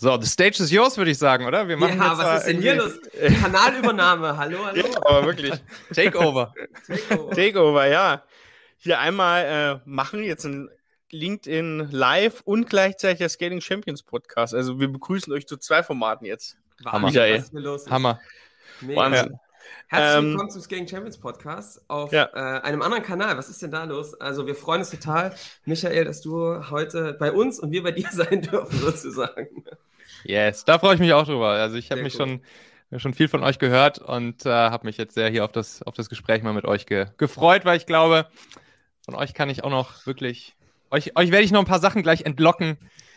So, the stage is yours, würde ich sagen, oder? Wir machen ja, was ist denn hier los? Kanalübernahme, hallo, hallo. Ja, aber wirklich. Takeover. Takeover. Takeover, ja. Hier einmal äh, machen, jetzt ein LinkedIn Live und gleichzeitig der Skating Champions Podcast. Also wir begrüßen euch zu zwei Formaten jetzt. Hammer. Michael. Hammer. Wahnsinn. Herzlich ähm, willkommen zum Skating Champions Podcast auf ja. äh, einem anderen Kanal. Was ist denn da los? Also wir freuen uns total, Michael, dass du heute bei uns und wir bei dir sein dürfen, sozusagen. Yes, da freue ich mich auch drüber. Also ich habe mich cool. schon, schon viel von euch gehört und äh, habe mich jetzt sehr hier auf das, auf das Gespräch mal mit euch ge gefreut, weil ich glaube, von euch kann ich auch noch wirklich, euch, euch werde ich noch ein paar Sachen gleich entlocken.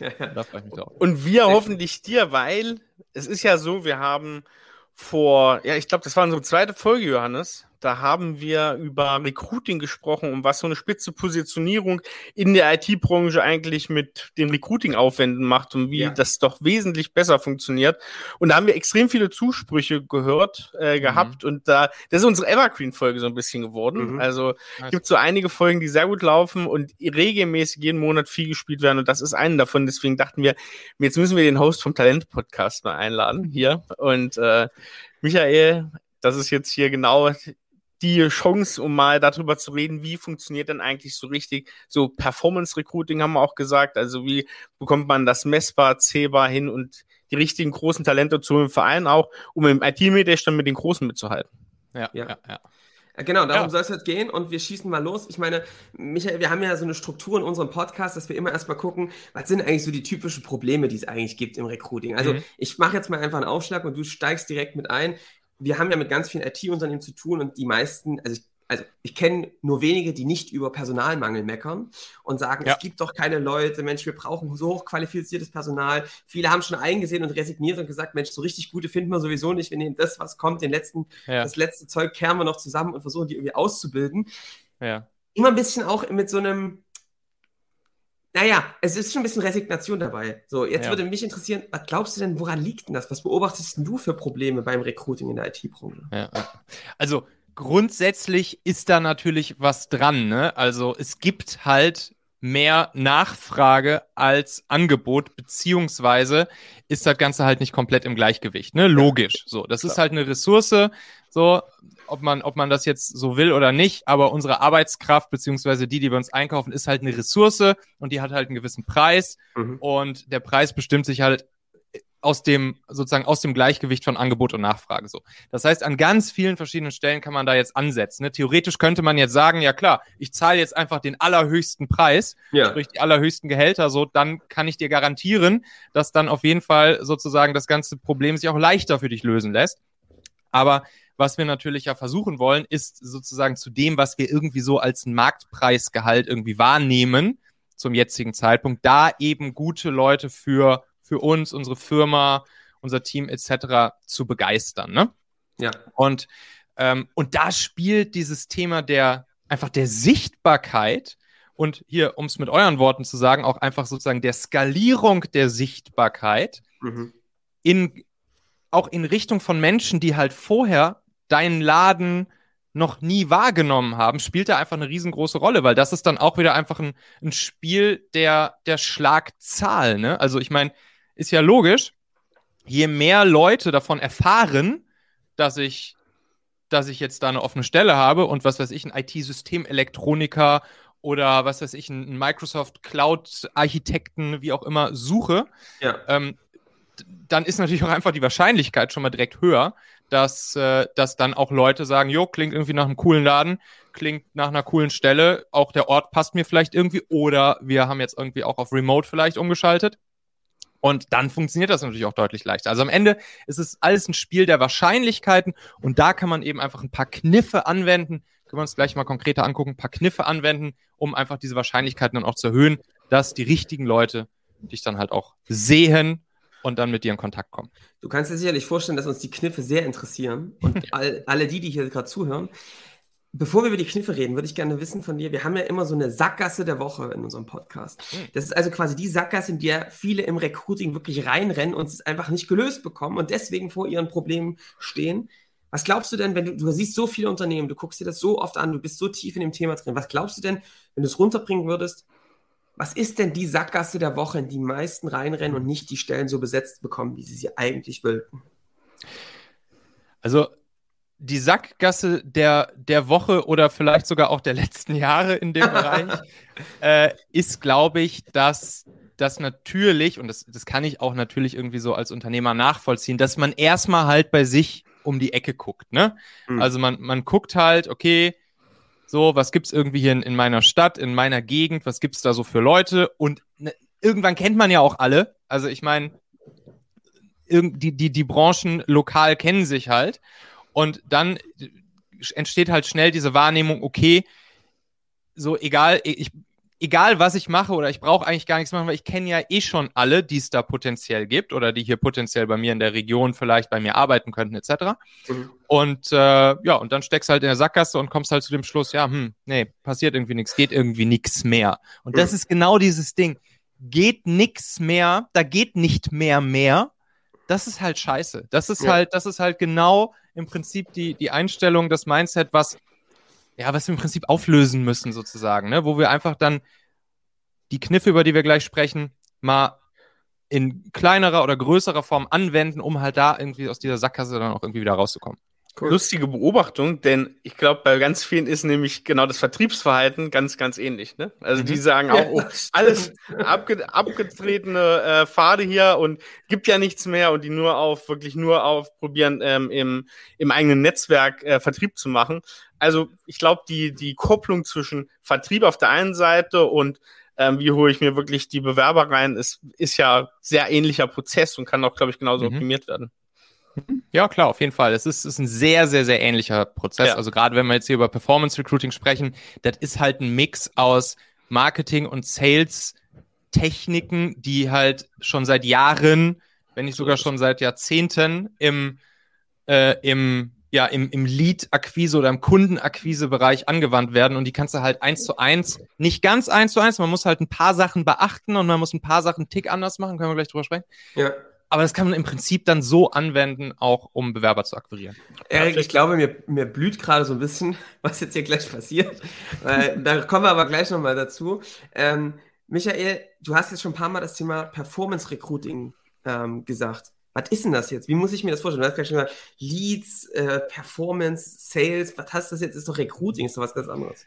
Und wir hoffentlich dir, weil es ist ja so, wir haben vor, ja, ich glaube, das war unsere zweite Folge, Johannes. Da haben wir über Recruiting gesprochen und was so eine spitze Positionierung in der IT-Branche eigentlich mit den Recruiting-Aufwänden macht und wie ja. das doch wesentlich besser funktioniert. Und da haben wir extrem viele Zusprüche gehört, äh, mhm. gehabt und da, das ist unsere Evergreen-Folge so ein bisschen geworden. Mhm. Also gibt so einige Folgen, die sehr gut laufen und regelmäßig jeden Monat viel gespielt werden und das ist eine davon. Deswegen dachten wir, jetzt müssen wir den Host vom Talent-Podcast mal einladen hier und äh, Michael, das ist jetzt hier genau die Chance, um mal darüber zu reden, wie funktioniert denn eigentlich so richtig so Performance Recruiting haben wir auch gesagt. Also wie bekommt man das messbar, zählbar hin und die richtigen großen Talente zu im Verein auch, um im IT-Mittelstand mit den Großen mitzuhalten. Ja, ja, ja. ja. Genau, darum ja. soll es jetzt gehen und wir schießen mal los. Ich meine, Michael, wir haben ja so eine Struktur in unserem Podcast, dass wir immer erstmal gucken, was sind eigentlich so die typischen Probleme, die es eigentlich gibt im Recruiting. Also mhm. ich mache jetzt mal einfach einen Aufschlag und du steigst direkt mit ein wir haben ja mit ganz vielen IT-Unternehmen zu tun und die meisten, also ich, also ich kenne nur wenige, die nicht über Personalmangel meckern und sagen, ja. es gibt doch keine Leute, Mensch, wir brauchen so hochqualifiziertes Personal. Viele haben schon eingesehen und resigniert und gesagt, Mensch, so richtig gute finden wir sowieso nicht. Wir nehmen das, was kommt, den letzten, ja. das letzte Zeug kehren wir noch zusammen und versuchen die irgendwie auszubilden. Ja. Immer ein bisschen auch mit so einem, naja, es ist schon ein bisschen Resignation dabei. So, jetzt ja. würde mich interessieren, was glaubst du denn, woran liegt denn das? Was beobachtest du für Probleme beim Recruiting in der IT-Branche? Ja, also grundsätzlich ist da natürlich was dran. Ne? Also es gibt halt mehr Nachfrage als Angebot, beziehungsweise ist das Ganze halt nicht komplett im Gleichgewicht. Ne? Logisch. So, das ist halt eine Ressource. So, ob man, ob man das jetzt so will oder nicht, aber unsere Arbeitskraft, beziehungsweise die, die wir uns einkaufen, ist halt eine Ressource und die hat halt einen gewissen Preis. Mhm. Und der Preis bestimmt sich halt aus dem, sozusagen aus dem Gleichgewicht von Angebot und Nachfrage so. Das heißt, an ganz vielen verschiedenen Stellen kann man da jetzt ansetzen. Ne? Theoretisch könnte man jetzt sagen, ja klar, ich zahle jetzt einfach den allerhöchsten Preis, ja. sprich die allerhöchsten Gehälter, so, dann kann ich dir garantieren, dass dann auf jeden Fall sozusagen das ganze Problem sich auch leichter für dich lösen lässt. Aber was wir natürlich ja versuchen wollen, ist sozusagen zu dem, was wir irgendwie so als Marktpreisgehalt irgendwie wahrnehmen zum jetzigen Zeitpunkt, da eben gute Leute für für uns, unsere Firma, unser Team etc. zu begeistern. Ne? Ja. Und, ähm, und da spielt dieses Thema der einfach der Sichtbarkeit und hier, um es mit euren Worten zu sagen, auch einfach sozusagen der Skalierung der Sichtbarkeit mhm. in, auch in Richtung von Menschen, die halt vorher deinen Laden noch nie wahrgenommen haben, spielt da einfach eine riesengroße Rolle, weil das ist dann auch wieder einfach ein, ein Spiel der, der Schlagzahl. Ne? Also ich meine, ist ja logisch, je mehr Leute davon erfahren, dass ich, dass ich jetzt da eine offene Stelle habe und was weiß ich, ein IT-Systemelektroniker oder was weiß ich, ein Microsoft Cloud-Architekten, wie auch immer, suche, ja. ähm, dann ist natürlich auch einfach die Wahrscheinlichkeit schon mal direkt höher, dass, äh, dass dann auch Leute sagen, jo, klingt irgendwie nach einem coolen Laden, klingt nach einer coolen Stelle, auch der Ort passt mir vielleicht irgendwie oder wir haben jetzt irgendwie auch auf Remote vielleicht umgeschaltet. Und dann funktioniert das natürlich auch deutlich leichter. Also am Ende ist es alles ein Spiel der Wahrscheinlichkeiten und da kann man eben einfach ein paar Kniffe anwenden. Können wir uns gleich mal konkreter angucken, ein paar Kniffe anwenden, um einfach diese Wahrscheinlichkeiten dann auch zu erhöhen, dass die richtigen Leute dich dann halt auch sehen und dann mit dir in Kontakt kommen. Du kannst dir sicherlich vorstellen, dass uns die Kniffe sehr interessieren und all, alle die, die hier gerade zuhören. Bevor wir über die Kniffe reden, würde ich gerne wissen von dir, wir haben ja immer so eine Sackgasse der Woche in unserem Podcast. Hm. Das ist also quasi die Sackgasse, in der viele im Recruiting wirklich reinrennen und es einfach nicht gelöst bekommen und deswegen vor ihren Problemen stehen. Was glaubst du denn, wenn du, du siehst so viele Unternehmen, du guckst dir das so oft an, du bist so tief in dem Thema drin, was glaubst du denn, wenn du es runterbringen würdest, Was ist denn die Sackgasse der Woche, in die meisten reinrennen und nicht die Stellen so besetzt bekommen, wie sie sie eigentlich wollten? Also die Sackgasse der, der Woche oder vielleicht sogar auch der letzten Jahre in dem Bereich äh, ist, glaube ich, dass das natürlich, und das, das kann ich auch natürlich irgendwie so als Unternehmer nachvollziehen, dass man erstmal halt bei sich um die Ecke guckt. Ne? Mhm. Also man, man guckt halt, okay, so, was gibt's irgendwie hier in, in meiner Stadt, in meiner Gegend, was gibt's da so für Leute? Und ne, irgendwann kennt man ja auch alle. Also ich meine, die, die, die Branchen lokal kennen sich halt. Und dann entsteht halt schnell diese Wahrnehmung, okay, so egal, ich, egal was ich mache oder ich brauche eigentlich gar nichts machen, weil ich kenne ja eh schon alle, die es da potenziell gibt oder die hier potenziell bei mir in der Region vielleicht bei mir arbeiten könnten, etc. Mhm. Und äh, ja, und dann steckst halt in der Sackgasse und kommst halt zu dem Schluss, ja, hm, nee, passiert irgendwie nichts, geht irgendwie nichts mehr. Und mhm. das ist genau dieses Ding. Geht nichts mehr, da geht nicht mehr mehr. Das ist halt scheiße. Das ist ja. halt, das ist halt genau im Prinzip die, die Einstellung, das Mindset, was ja, was wir im Prinzip auflösen müssen, sozusagen, ne? wo wir einfach dann die Kniffe, über die wir gleich sprechen, mal in kleinerer oder größerer Form anwenden, um halt da irgendwie aus dieser Sackgasse dann auch irgendwie wieder rauszukommen. Cool. Lustige Beobachtung, denn ich glaube, bei ganz vielen ist nämlich genau das Vertriebsverhalten ganz, ganz ähnlich. Ne? Also mhm. die sagen auch, oh, alles abge abgetretene äh, Pfade hier und gibt ja nichts mehr und die nur auf, wirklich nur auf probieren, ähm, im, im eigenen Netzwerk äh, Vertrieb zu machen. Also ich glaube, die, die Kopplung zwischen Vertrieb auf der einen Seite und ähm, wie hole ich mir wirklich die Bewerber rein, ist, ist ja sehr ähnlicher Prozess und kann auch, glaube ich, genauso mhm. optimiert werden. Ja, klar, auf jeden Fall. Es ist, ist ein sehr, sehr, sehr ähnlicher Prozess. Ja. Also gerade wenn wir jetzt hier über Performance Recruiting sprechen, das ist halt ein Mix aus Marketing und Sales Techniken, die halt schon seit Jahren, wenn nicht sogar schon seit Jahrzehnten im, äh, im, ja, im, im Lead-Akquise oder im Kundenakquise-Bereich angewandt werden und die kannst du halt eins zu eins, nicht ganz eins zu eins, man muss halt ein paar Sachen beachten und man muss ein paar Sachen tick anders machen, können wir gleich drüber sprechen. Ja. Aber das kann man im Prinzip dann so anwenden, auch um Bewerber zu akquirieren. Erik, ich glaube, mir, mir blüht gerade so ein bisschen, was jetzt hier gleich passiert. äh, da kommen wir aber gleich nochmal dazu. Ähm, Michael, du hast jetzt schon ein paar Mal das Thema Performance Recruiting ähm, gesagt. Was ist denn das jetzt? Wie muss ich mir das vorstellen? Du hast gerade schon gesagt, Leads, äh, Performance, Sales, was hast du das jetzt? Ist doch Recruiting, ist doch was ganz anderes.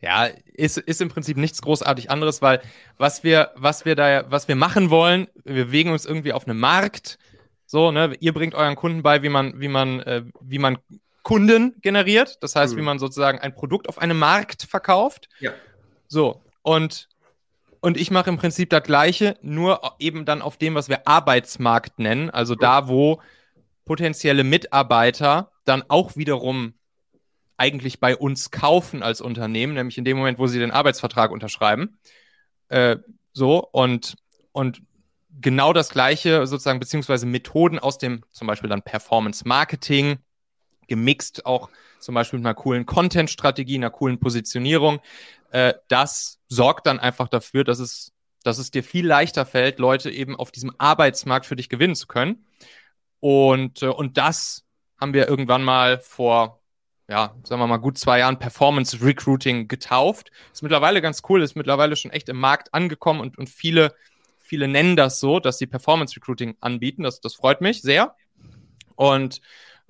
Ja, ist, ist im Prinzip nichts großartig anderes, weil was wir, was wir da, was wir machen wollen, wir bewegen uns irgendwie auf einem Markt. So, ne, ihr bringt euren Kunden bei, wie man, wie man, äh, wie man Kunden generiert. Das heißt, mhm. wie man sozusagen ein Produkt auf einem Markt verkauft. Ja. So, und, und ich mache im Prinzip das Gleiche, nur eben dann auf dem, was wir Arbeitsmarkt nennen. Also da, wo potenzielle Mitarbeiter dann auch wiederum eigentlich bei uns kaufen als Unternehmen, nämlich in dem Moment, wo sie den Arbeitsvertrag unterschreiben. Äh, so und, und genau das gleiche sozusagen, beziehungsweise Methoden aus dem zum Beispiel dann Performance Marketing, gemixt auch zum Beispiel mit einer coolen Content-Strategie, einer coolen Positionierung. Äh, das sorgt dann einfach dafür, dass es, dass es dir viel leichter fällt, Leute eben auf diesem Arbeitsmarkt für dich gewinnen zu können. Und, äh, und das haben wir irgendwann mal vor ja, sagen wir mal, gut zwei Jahren Performance Recruiting getauft. Ist mittlerweile ganz cool, ist mittlerweile schon echt im Markt angekommen und, und viele, viele nennen das so, dass sie Performance Recruiting anbieten. Das, das freut mich sehr. Und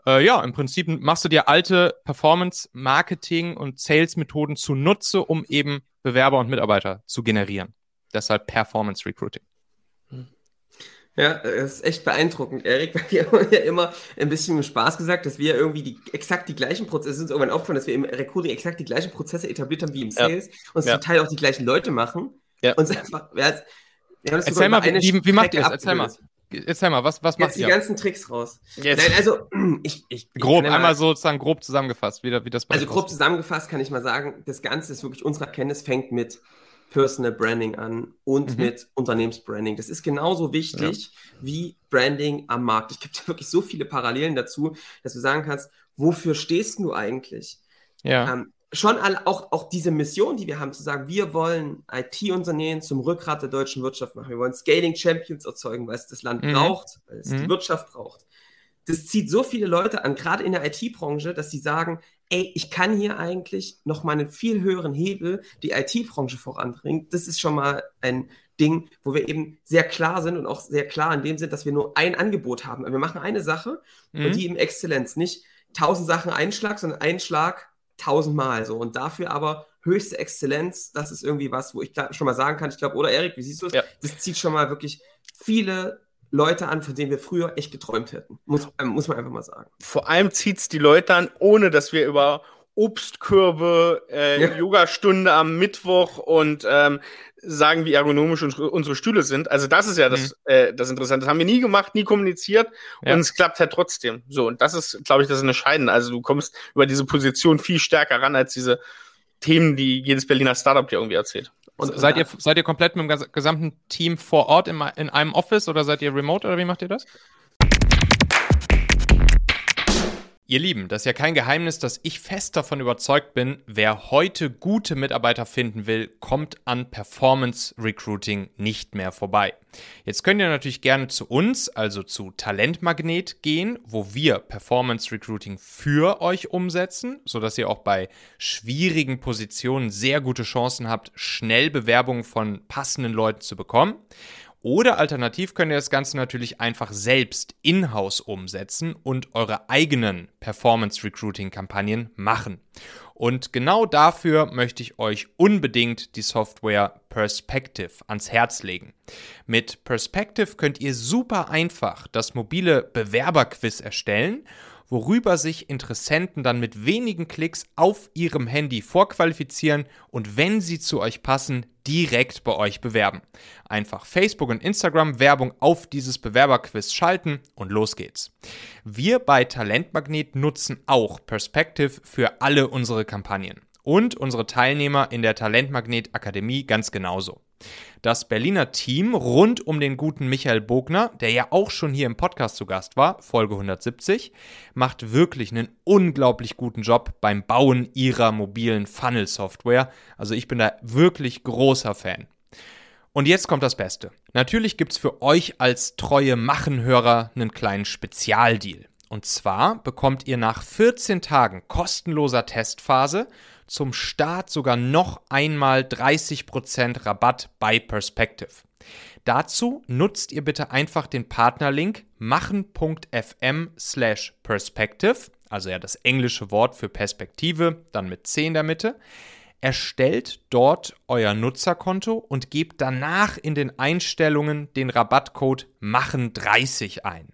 äh, ja, im Prinzip machst du dir alte Performance Marketing und Sales Methoden zunutze, um eben Bewerber und Mitarbeiter zu generieren. Deshalb Performance Recruiting. Ja, das ist echt beeindruckend, Erik, weil wir haben ja immer ein bisschen mit Spaß gesagt, dass wir irgendwie die, exakt die gleichen Prozesse, uns irgendwann aufgefallen, dass wir im Recruiting exakt die gleichen Prozesse etabliert haben wie im Sales ja. und ja. zum Teil auch die gleichen Leute machen. Ja. Und einfach, ja, Erzähl mal, wie, wie macht ihr das? Erzähl mal. Erzähl mal, was, was macht Jetzt ihr? die ganzen Tricks raus. Yes. Nein, also, ich, ich, grob, ich einmal sozusagen grob zusammengefasst, wie, wie das Also, grob zusammengefasst kann ich mal sagen, das Ganze ist wirklich, unsere Erkenntnis fängt mit Personal Branding an und mhm. mit Unternehmensbranding. Das ist genauso wichtig ja. wie Branding am Markt. Es gibt wirklich so viele Parallelen dazu, dass du sagen kannst, wofür stehst du eigentlich? Ja. Ähm, schon alle, auch, auch diese Mission, die wir haben, zu sagen, wir wollen IT-Unternehmen zum Rückgrat der deutschen Wirtschaft machen. Wir wollen Scaling Champions erzeugen, weil es das Land mhm. braucht, weil es mhm. die Wirtschaft braucht. Das zieht so viele Leute an, gerade in der IT-Branche, dass sie sagen, ey, ich kann hier eigentlich noch mal einen viel höheren Hebel die IT-Branche voranbringen. Das ist schon mal ein Ding, wo wir eben sehr klar sind und auch sehr klar in dem Sinn, dass wir nur ein Angebot haben. Wir machen eine Sache mhm. und die eben Exzellenz. Nicht tausend Sachen Einschlag, sondern Einschlag tausendmal so. Und dafür aber höchste Exzellenz, das ist irgendwie was, wo ich schon mal sagen kann, ich glaube, oder Erik, wie siehst du es? Ja. Das zieht schon mal wirklich viele Leute an, von denen wir früher echt geträumt hätten. Muss, äh, muss man einfach mal sagen. Vor allem zieht es die Leute an, ohne dass wir über Obstkörbe, äh, ja. Yogastunde am Mittwoch und ähm, sagen, wie ergonomisch unsere Stühle sind. Also das ist ja das, mhm. äh, das Interessante. Das haben wir nie gemacht, nie kommuniziert ja. und es klappt halt trotzdem. So, und das ist, glaube ich, das Entscheidende. Also du kommst über diese Position viel stärker ran als diese Themen, die jedes Berliner Startup dir irgendwie erzählt. Und seid ihr, seid ihr komplett mit dem gesamten Team vor Ort in, in einem Office oder seid ihr remote oder wie macht ihr das? Ihr Lieben, das ist ja kein Geheimnis, dass ich fest davon überzeugt bin, wer heute gute Mitarbeiter finden will, kommt an Performance Recruiting nicht mehr vorbei. Jetzt könnt ihr natürlich gerne zu uns, also zu Talentmagnet gehen, wo wir Performance Recruiting für euch umsetzen, sodass ihr auch bei schwierigen Positionen sehr gute Chancen habt, schnell Bewerbungen von passenden Leuten zu bekommen. Oder alternativ könnt ihr das Ganze natürlich einfach selbst in-house umsetzen und eure eigenen Performance Recruiting Kampagnen machen. Und genau dafür möchte ich euch unbedingt die Software Perspective ans Herz legen. Mit Perspective könnt ihr super einfach das mobile Bewerberquiz erstellen worüber sich Interessenten dann mit wenigen Klicks auf ihrem Handy vorqualifizieren und wenn sie zu euch passen, direkt bei euch bewerben. Einfach Facebook und Instagram Werbung auf dieses Bewerberquiz schalten und los geht's. Wir bei Talentmagnet nutzen auch Perspective für alle unsere Kampagnen und unsere Teilnehmer in der Talentmagnet Akademie ganz genauso. Das Berliner Team rund um den guten Michael Bogner, der ja auch schon hier im Podcast zu Gast war, Folge 170, macht wirklich einen unglaublich guten Job beim Bauen ihrer mobilen Funnel-Software. Also ich bin da wirklich großer Fan. Und jetzt kommt das Beste. Natürlich gibt es für euch als treue Machenhörer einen kleinen Spezialdeal. Und zwar bekommt ihr nach 14 Tagen kostenloser Testphase zum Start sogar noch einmal 30% Rabatt bei Perspective. Dazu nutzt ihr bitte einfach den Partnerlink machen.fm slash perspective, also ja das englische Wort für Perspektive, dann mit 10 in der Mitte. Erstellt dort euer Nutzerkonto und gebt danach in den Einstellungen den Rabattcode machen30 ein.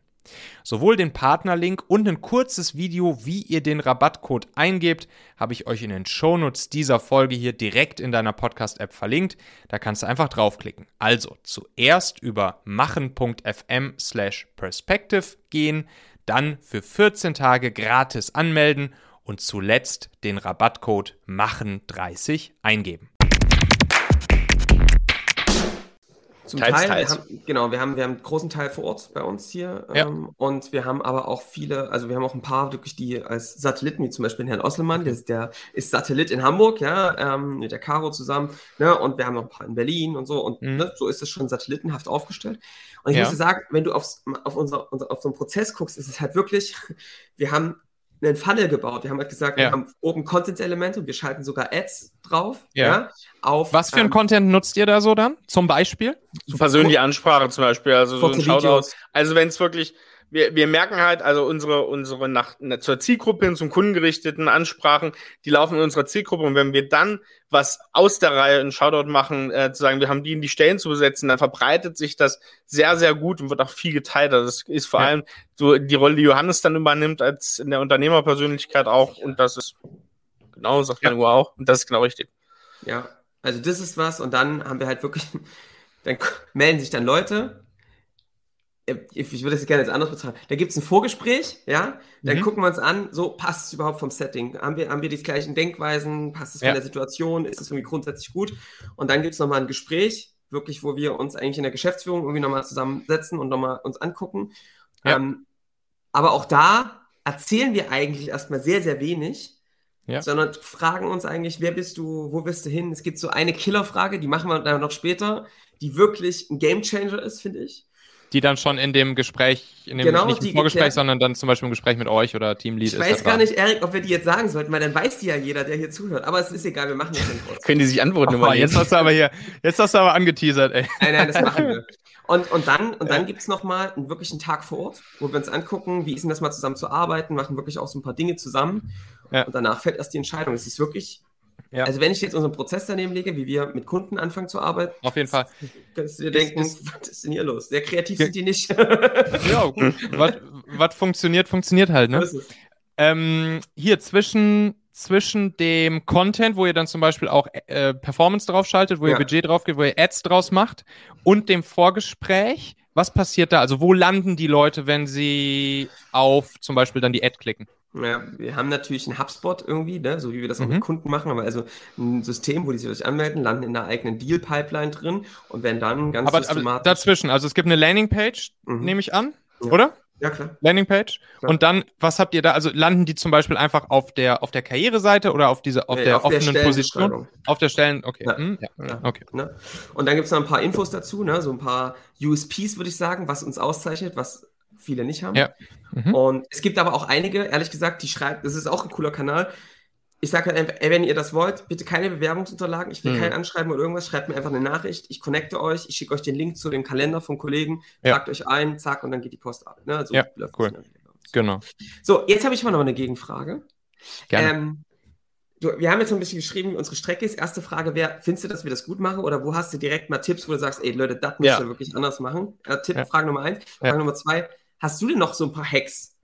Sowohl den Partnerlink und ein kurzes Video, wie ihr den Rabattcode eingebt, habe ich euch in den Shownotes dieser Folge hier direkt in deiner Podcast-App verlinkt. Da kannst du einfach draufklicken. Also zuerst über machen.fm slash perspective gehen, dann für 14 Tage gratis anmelden und zuletzt den Rabattcode machen30 eingeben. Zum teils, Teil, teils. Wir haben, genau, wir haben, wir haben einen großen Teil vor Ort bei uns hier ja. ähm, und wir haben aber auch viele, also wir haben auch ein paar wirklich, die als Satelliten, wie zum Beispiel Herrn Osselmann, der ist, der ist Satellit in Hamburg, ja, ähm, mit der Caro zusammen, ne, und wir haben noch ein paar in Berlin und so und mhm. ne, so ist es schon satellitenhaft aufgestellt. Und ich ja. muss dir sagen, wenn du aufs, auf, unser, unser, auf so einen Prozess guckst, ist es halt wirklich, wir haben einen Funnel gebaut. Wir haben halt gesagt, ja. wir haben oben Content-Elemente und wir schalten sogar Ads drauf. Ja. ja auf, Was für ein ähm, Content nutzt ihr da so dann? Zum Beispiel? So persönliche Ansprache zum Beispiel, also so ein Shoutout. Also wenn es wirklich wir, wir merken halt, also unsere, unsere nach, zur Zielgruppe hin, zum kundengerichteten Ansprachen, die laufen in unserer Zielgruppe und wenn wir dann was aus der Reihe einen Shoutout machen, äh, zu sagen, wir haben die in die Stellen zu besetzen, dann verbreitet sich das sehr, sehr gut und wird auch viel geteilt. Also das ist vor ja. allem so die Rolle, die Johannes dann übernimmt, als in der Unternehmerpersönlichkeit auch und das ist genau, sagt ja. auch und das ist genau richtig. Ja, also das ist was und dann haben wir halt wirklich, dann melden sich dann Leute, ich würde das gerne jetzt anders bezeichnen. Da gibt es ein Vorgespräch, ja, dann mhm. gucken wir uns an, so passt es überhaupt vom Setting? Haben wir, haben wir die gleichen Denkweisen? Passt es von ja. der Situation? Ist es irgendwie grundsätzlich gut? Und dann gibt es nochmal ein Gespräch, wirklich, wo wir uns eigentlich in der Geschäftsführung irgendwie nochmal zusammensetzen und nochmal uns angucken. Ja. Ähm, aber auch da erzählen wir eigentlich erstmal sehr, sehr wenig. Ja. sondern fragen uns eigentlich, wer bist du, wo bist du hin? Es gibt so eine Killerfrage, die machen wir dann noch später, die wirklich ein Gamechanger ist, finde ich. Die dann schon in dem Gespräch, in dem genau, nicht im Vorgespräch, geklärt. sondern dann zum Beispiel im Gespräch mit euch oder Teamlead. Ich weiß gar nicht, Erik, ob wir die jetzt sagen sollten, weil dann weiß die ja jeder, der hier zuhört. Aber es ist egal, wir machen das dann kurz. Können die sich antworten? Oh, jetzt hast du aber hier, jetzt hast du aber angeteasert, ey. Nein, nein, das machen wir. Und, und dann, und dann ja. gibt es nochmal einen wirklichen Tag vor Ort, wo wir uns angucken, wie ist denn das mal zusammen zu arbeiten, machen wirklich auch so ein paar Dinge zusammen. Ja. Und danach fällt erst die Entscheidung. Es ist wirklich ja. Also wenn ich jetzt unseren Prozess daneben lege, wie wir mit Kunden anfangen zu arbeiten, auf jeden Fall. Könntest du dir denken, ist, ist, was ist denn hier los? Sehr kreativ sind die nicht. ja, gut. was, funktioniert, funktioniert halt, ne? Ähm, hier zwischen, zwischen dem Content, wo ihr dann zum Beispiel auch äh, Performance draufschaltet, wo ja. ihr Budget drauf geht, wo ihr Ads draus macht, und dem Vorgespräch, was passiert da? Also wo landen die Leute, wenn sie auf zum Beispiel dann die Ad klicken? Ja, wir haben natürlich einen HubSpot irgendwie, ne, so wie wir das auch mhm. mit Kunden machen, aber also ein System, wo die sich anmelden, landen in einer eigenen Deal-Pipeline drin und werden dann ganz aber, systematisch... Aber dazwischen, also es gibt eine Landingpage, mhm. nehme ich an, ja. oder? Ja, klar. Landingpage. Ja. Und dann, was habt ihr da? Also landen die zum Beispiel einfach auf der, auf der Karriereseite oder auf diese, auf nee, der auf offenen der Position? Auf der Stellen, okay. Ja. Hm, ja. okay. Ne? Und dann gibt es noch ein paar Infos dazu, ne? so ein paar USPs, würde ich sagen, was uns auszeichnet, was viele nicht haben. Ja. Mhm. Und es gibt aber auch einige, ehrlich gesagt, die schreiben, das ist auch ein cooler Kanal. Ich sage halt einfach, ey, wenn ihr das wollt, bitte keine Bewerbungsunterlagen, ich will mhm. kein Anschreiben oder irgendwas, schreibt mir einfach eine Nachricht, ich connecte euch, ich schicke euch den Link zu dem Kalender von Kollegen, ja. tragt euch ein, zack, und dann geht die Post ab. Ne? So ja, cool. Genau. So, jetzt habe ich mal noch eine Gegenfrage. Gerne. Ähm, du, wir haben jetzt so ein bisschen geschrieben, wie unsere Strecke ist. Erste Frage wäre, findest du, dass wir das gut machen oder wo hast du direkt mal Tipps, wo du sagst, ey Leute, das müsst ihr ja. wirklich anders machen? Äh, Tipp, ja. Frage Nummer eins. Frage Nummer zwei, Hast du denn noch so ein paar Hacks,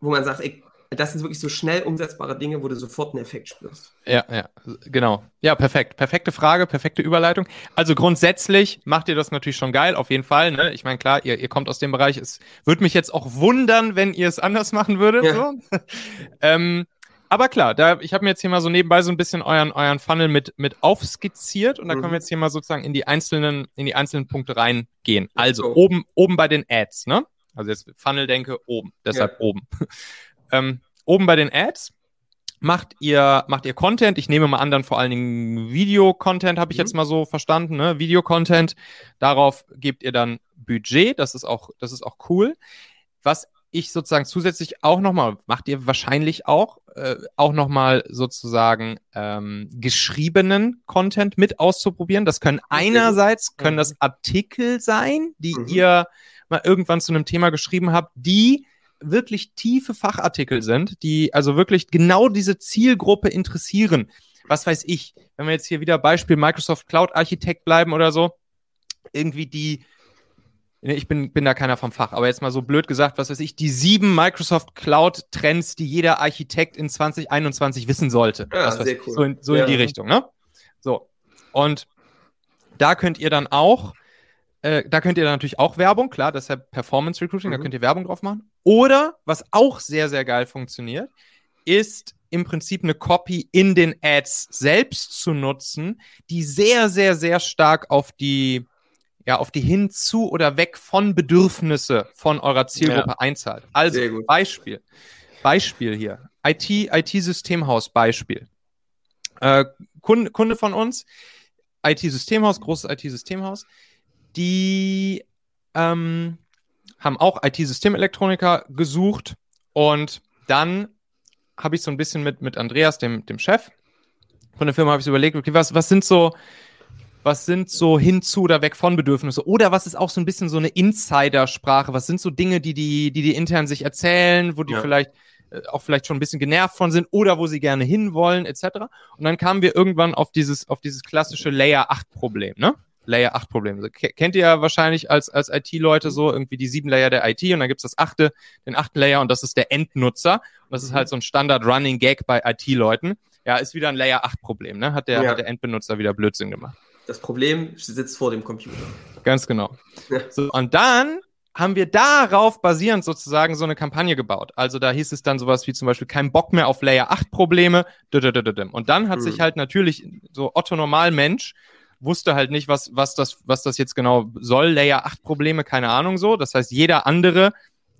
wo man sagt, ey, das sind wirklich so schnell umsetzbare Dinge, wo du sofort einen Effekt spürst. Ja, ja, genau. Ja, perfekt. Perfekte Frage, perfekte Überleitung. Also grundsätzlich macht ihr das natürlich schon geil, auf jeden Fall. Ne? Ich meine, klar, ihr, ihr kommt aus dem Bereich. Es würde mich jetzt auch wundern, wenn ihr es anders machen würdet. Ja. So. ähm, aber klar, da, ich habe mir jetzt hier mal so nebenbei so ein bisschen euren, euren Funnel mit, mit aufskizziert und da mhm. können wir jetzt hier mal sozusagen in die einzelnen, in die einzelnen Punkte reingehen. Also oben, oben bei den Ads, ne? Also jetzt Funnel denke oben, deshalb ja. oben. ähm, oben bei den Ads macht ihr, macht ihr Content. Ich nehme mal an, dann vor allen Dingen Video-Content, habe ich mhm. jetzt mal so verstanden, ne? Video-Content. Darauf gebt ihr dann Budget. Das ist auch, das ist auch cool. Was ich sozusagen zusätzlich auch nochmal, macht ihr wahrscheinlich auch, äh, auch nochmal sozusagen ähm, geschriebenen Content mit auszuprobieren. Das können einerseits, können das Artikel sein, die mhm. ihr mal irgendwann zu einem Thema geschrieben habe, die wirklich tiefe Fachartikel sind, die also wirklich genau diese Zielgruppe interessieren. Was weiß ich, wenn wir jetzt hier wieder Beispiel Microsoft Cloud Architekt bleiben oder so, irgendwie die, ich bin, bin da keiner vom Fach, aber jetzt mal so blöd gesagt, was weiß ich, die sieben Microsoft Cloud Trends, die jeder Architekt in 2021 wissen sollte. Ja, cool. So, in, so ja. in die Richtung, ne? So. Und da könnt ihr dann auch äh, da könnt ihr dann natürlich auch Werbung, klar, deshalb Performance Recruiting, mhm. da könnt ihr Werbung drauf machen. Oder, was auch sehr, sehr geil funktioniert, ist im Prinzip eine Copy in den Ads selbst zu nutzen, die sehr, sehr, sehr stark auf die, ja, auf die hinzu oder weg von Bedürfnisse von eurer Zielgruppe ja. einzahlt. Also, Beispiel. Beispiel hier. IT, IT-Systemhaus, Beispiel. Äh, Kunde, Kunde von uns, IT-Systemhaus, großes IT-Systemhaus die ähm, haben auch IT-Systemelektroniker gesucht und dann habe ich so ein bisschen mit, mit Andreas, dem, dem Chef von der Firma, habe ich so überlegt, okay, was, was sind so, was sind so hinzu oder weg von Bedürfnisse? Oder was ist auch so ein bisschen so eine Insidersprache? Was sind so Dinge, die die, die, die intern sich erzählen, wo die ja. vielleicht äh, auch vielleicht schon ein bisschen genervt von sind oder wo sie gerne hinwollen, etc. Und dann kamen wir irgendwann auf dieses, auf dieses klassische Layer 8 Problem, ne? Layer 8 Probleme. Kennt ihr ja wahrscheinlich als, als IT-Leute so irgendwie die sieben Layer der IT und dann gibt's das achte, den achten Layer und das ist der Endnutzer. Und das ist halt so ein Standard-Running Gag bei IT-Leuten. Ja, ist wieder ein Layer 8 Problem, ne? Hat der, ja. hat der Endbenutzer wieder Blödsinn gemacht. Das Problem sitzt vor dem Computer. Ganz genau. So, und dann haben wir darauf basierend sozusagen so eine Kampagne gebaut. Also da hieß es dann sowas wie zum Beispiel kein Bock mehr auf Layer 8 Probleme. Und dann hat sich halt natürlich so Otto Normalmensch wusste halt nicht, was, was, das, was das jetzt genau soll. Layer 8 Probleme, keine Ahnung so. Das heißt, jeder andere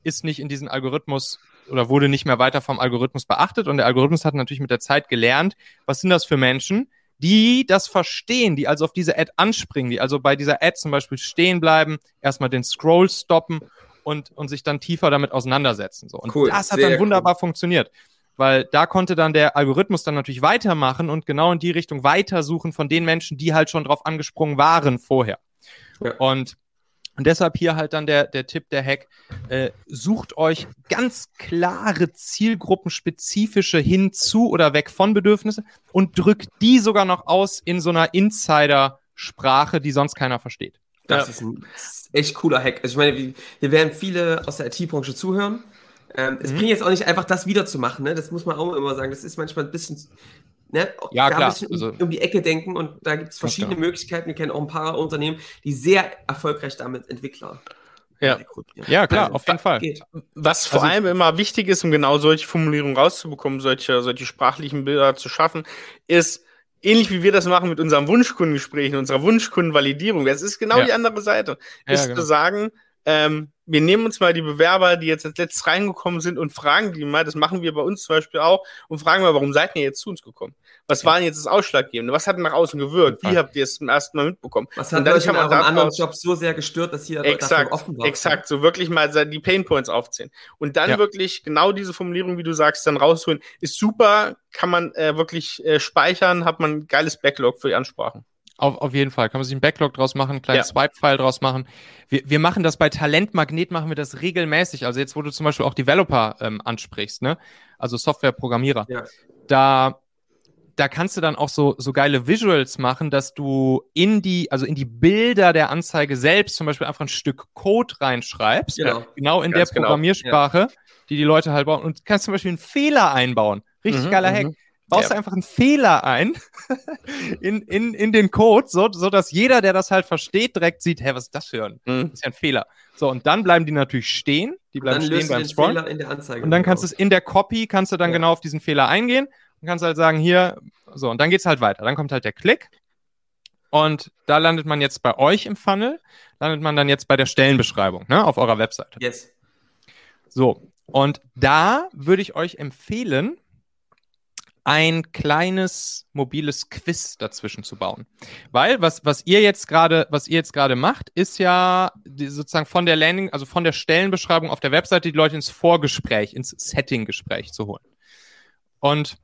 ist nicht in diesen Algorithmus oder wurde nicht mehr weiter vom Algorithmus beachtet. Und der Algorithmus hat natürlich mit der Zeit gelernt, was sind das für Menschen, die das verstehen, die also auf diese Ad anspringen, die also bei dieser Ad zum Beispiel stehen bleiben, erstmal den Scroll stoppen und, und sich dann tiefer damit auseinandersetzen. So. Und cool, das hat dann wunderbar cool. funktioniert. Weil da konnte dann der Algorithmus dann natürlich weitermachen und genau in die Richtung weitersuchen von den Menschen, die halt schon drauf angesprungen waren vorher. Ja. Und und deshalb hier halt dann der, der Tipp, der Hack, äh, sucht euch ganz klare zielgruppenspezifische hinzu oder weg von Bedürfnisse und drückt die sogar noch aus in so einer Insider-Sprache, die sonst keiner versteht. Das ja. ist ein echt cooler Hack. Also ich meine, hier werden viele aus der IT-Branche zuhören. Ähm, es mhm. bringt jetzt auch nicht einfach, das wiederzumachen, ne? Das muss man auch immer sagen. Das ist manchmal ein bisschen Ne? Ja, da klar. ein bisschen also, um, die Ecke denken und da gibt es verschiedene Möglichkeiten. Wir kennen auch ein paar Unternehmen, die sehr erfolgreich damit Entwickler ja. ja, klar, also, auf jeden Fall. Geht. Was vor also, allem immer wichtig ist, um genau solche Formulierungen rauszubekommen, solche, solche sprachlichen Bilder zu schaffen, ist, ähnlich wie wir das machen mit unserem Wunschkundengespräch, unserer Wunschkundenvalidierung. Das ist genau ja. die andere Seite. Ja, ist genau. zu sagen, ähm, wir nehmen uns mal die Bewerber, die jetzt als letztes reingekommen sind und fragen die mal, das machen wir bei uns zum Beispiel auch, und fragen mal, warum seid ihr jetzt zu uns gekommen? Was ja. war denn jetzt das Ausschlaggebende? Was hat nach außen gewirkt? Wie habt ihr es zum ersten Mal mitbekommen? Was hat euch in eurem anderen Job so sehr gestört, dass ihr exakt, offen wart? Exakt, so wirklich mal die Painpoints aufzählen. Und dann ja. wirklich genau diese Formulierung, wie du sagst, dann rausholen, ist super, kann man äh, wirklich äh, speichern, hat man ein geiles Backlog für die Ansprachen. Auf, auf jeden Fall. Kann man sich einen Backlog draus machen, einen kleinen ja. Swipe-File draus machen. Wir, wir machen das bei Talentmagnet, machen wir das regelmäßig. Also jetzt, wo du zum Beispiel auch Developer ähm, ansprichst, ne? Also Softwareprogrammierer. Ja. Da, da kannst du dann auch so, so geile Visuals machen, dass du in die, also in die Bilder der Anzeige selbst zum Beispiel einfach ein Stück Code reinschreibst. Genau. Genau in Ganz der genau. Programmiersprache, ja. die die Leute halt bauen. Und kannst zum Beispiel einen Fehler einbauen. Richtig mhm, geiler Hack. Baust ja. einfach einen Fehler ein in, in, in den Code, so, so dass jeder, der das halt versteht, direkt sieht, hä, was ist das für ein? Mhm. Das ist ja ein Fehler. So, und dann bleiben die natürlich stehen. Die bleiben stehen beim Scroll. Und dann kannst du es in der Copy, kannst du dann ja. genau auf diesen Fehler eingehen und kannst halt sagen, hier, so, und dann geht's halt weiter. Dann kommt halt der Klick. Und da landet man jetzt bei euch im Funnel, landet man dann jetzt bei der Stellenbeschreibung, ne, auf eurer Webseite. Yes. So, und da würde ich euch empfehlen, ein kleines mobiles Quiz dazwischen zu bauen. Weil was, was ihr jetzt gerade, was ihr jetzt gerade macht, ist ja die, sozusagen von der Landing, also von der Stellenbeschreibung auf der Webseite die Leute ins Vorgespräch, ins Setting-Gespräch zu holen. Und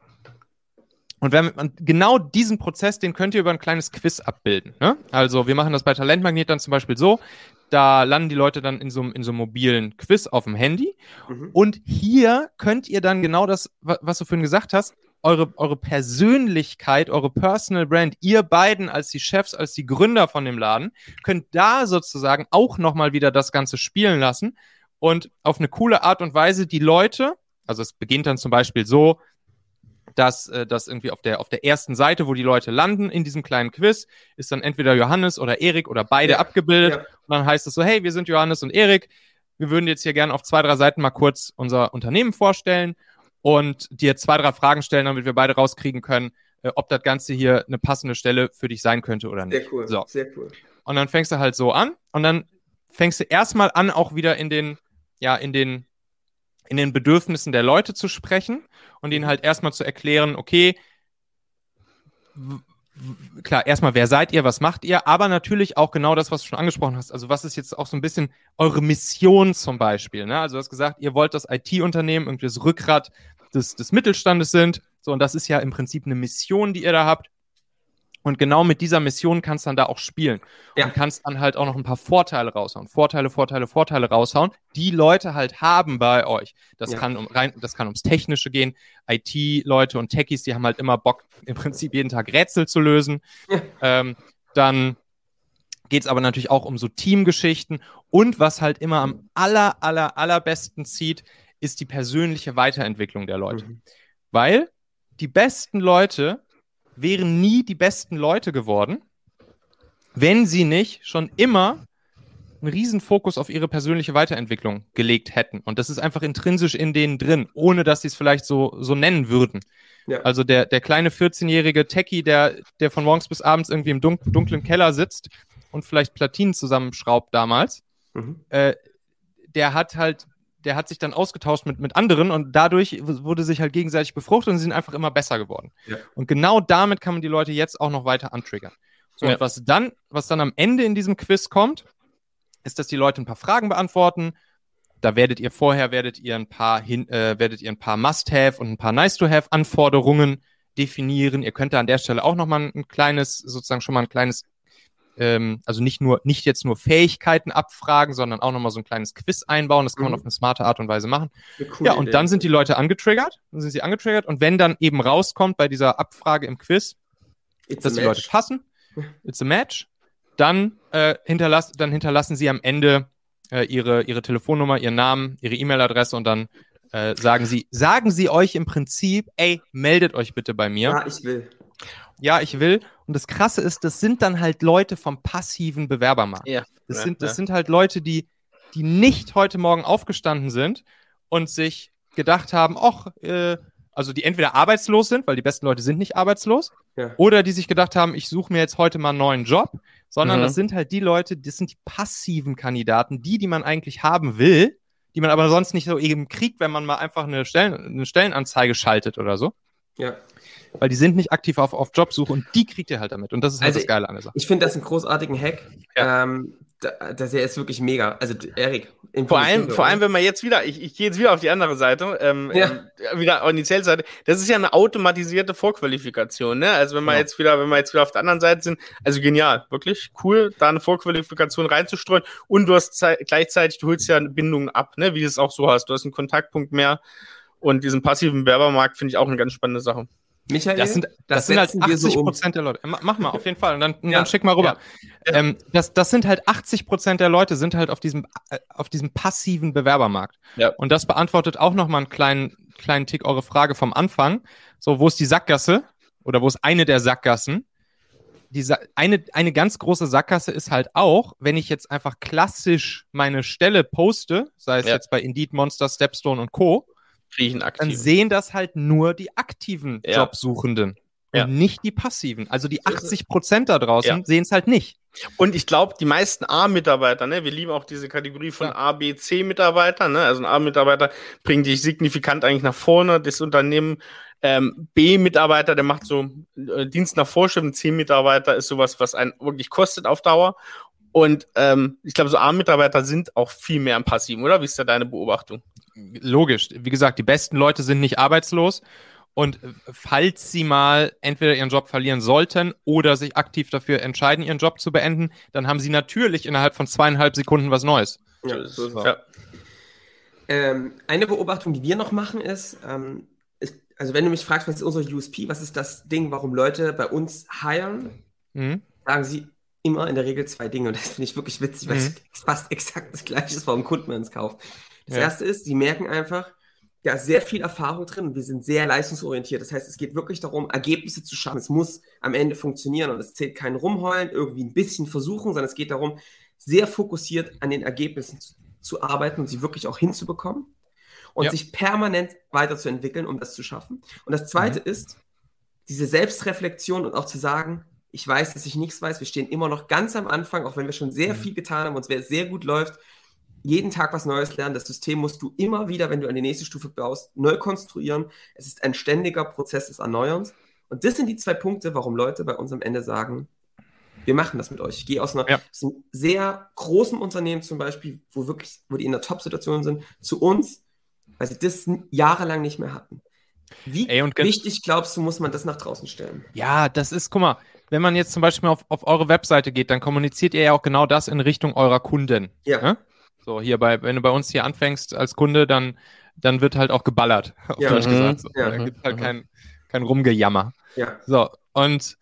und wenn man genau diesen Prozess, den könnt ihr über ein kleines Quiz abbilden. Ne? Also wir machen das bei Talentmagnet dann zum Beispiel so, da landen die Leute dann in so, in so einem mobilen Quiz auf dem Handy. Mhm. Und hier könnt ihr dann genau das, was du vorhin gesagt hast, eure, eure Persönlichkeit, eure Personal Brand, ihr beiden als die Chefs, als die Gründer von dem Laden, könnt da sozusagen auch nochmal wieder das Ganze spielen lassen und auf eine coole Art und Weise die Leute, also es beginnt dann zum Beispiel so, dass äh, das irgendwie auf der, auf der ersten Seite, wo die Leute landen in diesem kleinen Quiz, ist dann entweder Johannes oder Erik oder beide ja, abgebildet. Ja. Und dann heißt es so, hey, wir sind Johannes und Erik. Wir würden jetzt hier gerne auf zwei, drei Seiten mal kurz unser Unternehmen vorstellen und dir zwei, drei Fragen stellen, damit wir beide rauskriegen können, äh, ob das Ganze hier eine passende Stelle für dich sein könnte oder nicht. Sehr cool. So. Sehr cool. Und dann fängst du halt so an und dann fängst du erstmal an, auch wieder in den, ja, in den, in den Bedürfnissen der Leute zu sprechen und ihnen halt erstmal zu erklären, okay, klar, erstmal, wer seid ihr, was macht ihr, aber natürlich auch genau das, was du schon angesprochen hast. Also, was ist jetzt auch so ein bisschen eure Mission zum Beispiel? Ne? Also, du hast gesagt, ihr wollt das IT-Unternehmen, irgendwie das Rückgrat des, des Mittelstandes sind. So, und das ist ja im Prinzip eine Mission, die ihr da habt. Und genau mit dieser Mission kannst du dann da auch spielen. Ja. Und kannst dann halt auch noch ein paar Vorteile raushauen. Vorteile, Vorteile, Vorteile raushauen, die Leute halt haben bei euch. Das ja. kann um rein, das kann ums Technische gehen. IT-Leute und Techies, die haben halt immer Bock, im Prinzip jeden Tag Rätsel zu lösen. Ja. Ähm, dann geht es aber natürlich auch um so Teamgeschichten. Und was halt immer am aller, aller, allerbesten zieht, ist die persönliche Weiterentwicklung der Leute. Mhm. Weil die besten Leute wären nie die besten Leute geworden, wenn sie nicht schon immer einen riesen Fokus auf ihre persönliche Weiterentwicklung gelegt hätten. Und das ist einfach intrinsisch in denen drin, ohne dass sie es vielleicht so, so nennen würden. Ja. Also der, der kleine 14-jährige Techie, der, der von morgens bis abends irgendwie im dunk dunklen Keller sitzt und vielleicht Platinen zusammenschraubt damals, mhm. äh, der hat halt der hat sich dann ausgetauscht mit, mit anderen und dadurch wurde sich halt gegenseitig befruchtet und sie sind einfach immer besser geworden. Ja. Und genau damit kann man die Leute jetzt auch noch weiter antriggern. So, ja. und was dann, was dann am Ende in diesem Quiz kommt, ist, dass die Leute ein paar Fragen beantworten. Da werdet ihr vorher, werdet ihr ein paar, hin, äh, werdet ihr ein paar Must-Have und ein paar Nice-to-Have-Anforderungen definieren. Ihr könnt da an der Stelle auch nochmal ein kleines, sozusagen schon mal ein kleines ähm, also nicht nur, nicht jetzt nur Fähigkeiten abfragen, sondern auch nochmal so ein kleines Quiz einbauen. Das kann man mhm. auf eine smarte Art und Weise machen. Ja, und Idee. dann sind die Leute angetriggert. Dann sind sie angetriggert. Und wenn dann eben rauskommt bei dieser Abfrage im Quiz, It's dass die Leute passen, it's a match, dann, äh, hinterlass, dann hinterlassen sie am Ende äh, ihre, ihre Telefonnummer, ihren Namen, ihre E-Mail-Adresse und dann äh, sagen sie, sagen sie euch im Prinzip, ey, meldet euch bitte bei mir. Ja, ich will. Ja, ich will. Und das Krasse ist, das sind dann halt Leute vom passiven Bewerbermarkt. Ja. Das, ja, sind, das ja. sind halt Leute, die, die nicht heute Morgen aufgestanden sind und sich gedacht haben, ach, äh, also die entweder arbeitslos sind, weil die besten Leute sind nicht arbeitslos, ja. oder die sich gedacht haben, ich suche mir jetzt heute mal einen neuen Job, sondern mhm. das sind halt die Leute, das sind die passiven Kandidaten, die, die man eigentlich haben will, die man aber sonst nicht so eben kriegt, wenn man mal einfach eine, Stellen, eine Stellenanzeige schaltet oder so. Ja weil die sind nicht aktiv auf, auf Jobsuche und die kriegt ihr halt damit. Und das ist halt also das Geile an der Sache. Ich finde das einen großartigen Hack. Ja. Ähm, das ist wirklich mega. Also, Erik. Vor allem, vor allem, wenn man jetzt wieder, ich, ich gehe jetzt wieder auf die andere Seite, ähm, ja. ähm, wieder auf die Zellseite. Das ist ja eine automatisierte Vorqualifikation, ne? Also, wenn man ja. jetzt wieder, wenn wir jetzt wieder auf der anderen Seite sind, also genial, wirklich cool, da eine Vorqualifikation reinzustreuen und du hast gleichzeitig, du holst ja Bindungen ab, ne? Wie du es auch so hast. Du hast einen Kontaktpunkt mehr und diesen passiven Werbermarkt finde ich auch eine ganz spannende Sache. Michael, das sind, das, das sind halt 80 Prozent so um. der Leute. Mach mal, auf jeden Fall. Und dann, ja. dann schick mal rüber. Ja. Ähm, das, das sind halt 80 Prozent der Leute sind halt auf diesem, äh, auf diesem passiven Bewerbermarkt. Ja. Und das beantwortet auch noch mal einen kleinen, kleinen Tick eure Frage vom Anfang. So, wo ist die Sackgasse? Oder wo ist eine der Sackgassen? Die eine, eine ganz große Sackgasse ist halt auch, wenn ich jetzt einfach klassisch meine Stelle poste, sei es jetzt bei Indeed, Monster, Stepstone und Co., Riechen aktiv. Dann sehen das halt nur die aktiven ja. Jobsuchenden. Ja. Und nicht die passiven. Also die 80 Prozent da draußen ja. sehen es halt nicht. Und ich glaube, die meisten A-Mitarbeiter, ne, wir lieben auch diese Kategorie von ja. A, B, C-Mitarbeitern, ne? Also ein A-Mitarbeiter bringt dich signifikant eigentlich nach vorne. Das Unternehmen ähm, B-Mitarbeiter, der macht so äh, Dienst nach Vorschrift. Ein C-Mitarbeiter ist sowas, was einen wirklich kostet auf Dauer. Und ähm, ich glaube, so A-Mitarbeiter sind auch viel mehr im Passiven, oder? Wie ist da deine Beobachtung? logisch. Wie gesagt, die besten Leute sind nicht arbeitslos. Und falls sie mal entweder ihren Job verlieren sollten oder sich aktiv dafür entscheiden, ihren Job zu beenden, dann haben sie natürlich innerhalb von zweieinhalb Sekunden was Neues. Ja, so ist ja. Ähm, eine Beobachtung, die wir noch machen, ist, ähm, ist, also wenn du mich fragst, was ist unser USP, was ist das Ding, warum Leute bei uns hiren, mhm. sagen sie immer in der Regel zwei Dinge. Und das finde ich wirklich witzig, weil mhm. es fast exakt das gleiche ist, warum Kunden uns kauft. Das ja. erste ist, sie merken einfach, ja, sehr viel Erfahrung drin und wir sind sehr leistungsorientiert. Das heißt, es geht wirklich darum, Ergebnisse zu schaffen. Es muss am Ende funktionieren und es zählt kein Rumheulen, irgendwie ein bisschen versuchen, sondern es geht darum, sehr fokussiert an den Ergebnissen zu, zu arbeiten und sie wirklich auch hinzubekommen und ja. sich permanent weiterzuentwickeln, um das zu schaffen. Und das zweite mhm. ist, diese Selbstreflexion und auch zu sagen, ich weiß, dass ich nichts weiß. Wir stehen immer noch ganz am Anfang, auch wenn wir schon sehr mhm. viel getan haben und es sehr gut läuft jeden Tag was Neues lernen. Das System musst du immer wieder, wenn du an die nächste Stufe baust, neu konstruieren. Es ist ein ständiger Prozess des Erneuerns. Und das sind die zwei Punkte, warum Leute bei uns am Ende sagen, wir machen das mit euch. Ich gehe aus, einer, ja. aus einem sehr großen Unternehmen zum Beispiel, wo wirklich, wo die in der Top-Situation sind, zu uns, weil sie das jahrelang nicht mehr hatten. Wie Ey, wichtig glaubst du, muss man das nach draußen stellen? Ja, das ist, guck mal, wenn man jetzt zum Beispiel auf, auf eure Webseite geht, dann kommuniziert ihr ja auch genau das in Richtung eurer Kunden. Ja. Ne? So, hier bei, wenn du bei uns hier anfängst als Kunde, dann, dann wird halt auch geballert, auf ja. Deutsch mhm. gesagt. So. Ja. Da gibt halt mhm. kein, kein Rumgejammer. Ja. So, und,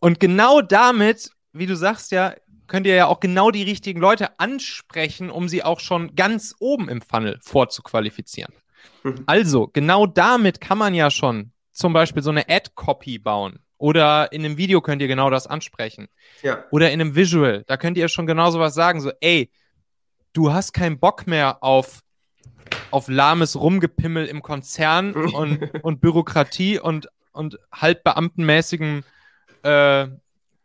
und genau damit, wie du sagst ja, könnt ihr ja auch genau die richtigen Leute ansprechen, um sie auch schon ganz oben im Funnel vorzuqualifizieren. Mhm. Also, genau damit kann man ja schon zum Beispiel so eine Ad-Copy bauen. Oder in einem Video könnt ihr genau das ansprechen. Ja. Oder in einem Visual, da könnt ihr schon genau sowas sagen, so, ey, du hast keinen Bock mehr auf, auf lahmes Rumgepimmel im Konzern und, und Bürokratie und, und halbbeamtenmäßigem äh,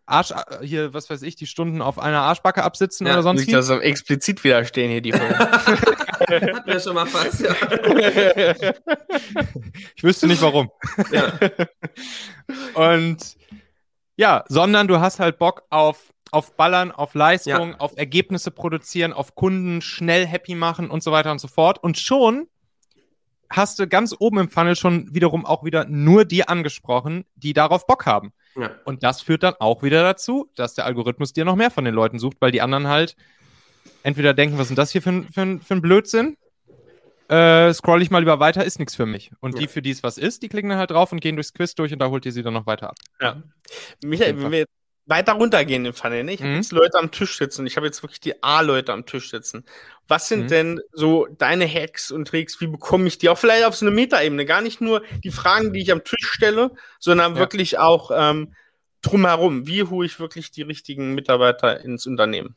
Arsch, äh, hier, was weiß ich, die Stunden auf einer Arschbacke absitzen ja, oder sonst nicht, wie. dass explizit wieder stehen hier die Folge. Hatten wir schon mal fast, ja. ich wüsste nicht warum. Ja. Und ja, sondern du hast halt Bock auf, auf Ballern, auf Leistung, ja. auf Ergebnisse produzieren, auf Kunden schnell happy machen und so weiter und so fort. Und schon hast du ganz oben im Funnel schon wiederum auch wieder nur die angesprochen, die darauf Bock haben. Ja. Und das führt dann auch wieder dazu, dass der Algorithmus dir noch mehr von den Leuten sucht, weil die anderen halt entweder denken, was ist denn das hier für, für, für ein Blödsinn? Äh, scroll ich mal lieber weiter, ist nichts für mich. Und ja. die, für die es was ist, die klicken dann halt drauf und gehen durchs Quiz durch und da holt ihr sie dann noch weiter ab. Ja. Michael, wenn wir weiter runtergehen im Funnel, ne? Ich habe mhm. jetzt Leute am Tisch sitzen. Ich habe jetzt wirklich die A-Leute am Tisch sitzen. Was sind mhm. denn so deine Hacks und Tricks? Wie bekomme ich die auch vielleicht auf so eine Metaebene? Gar nicht nur die Fragen, die ich am Tisch stelle, sondern ja. wirklich auch ähm, drumherum. Wie hole ich wirklich die richtigen Mitarbeiter ins Unternehmen?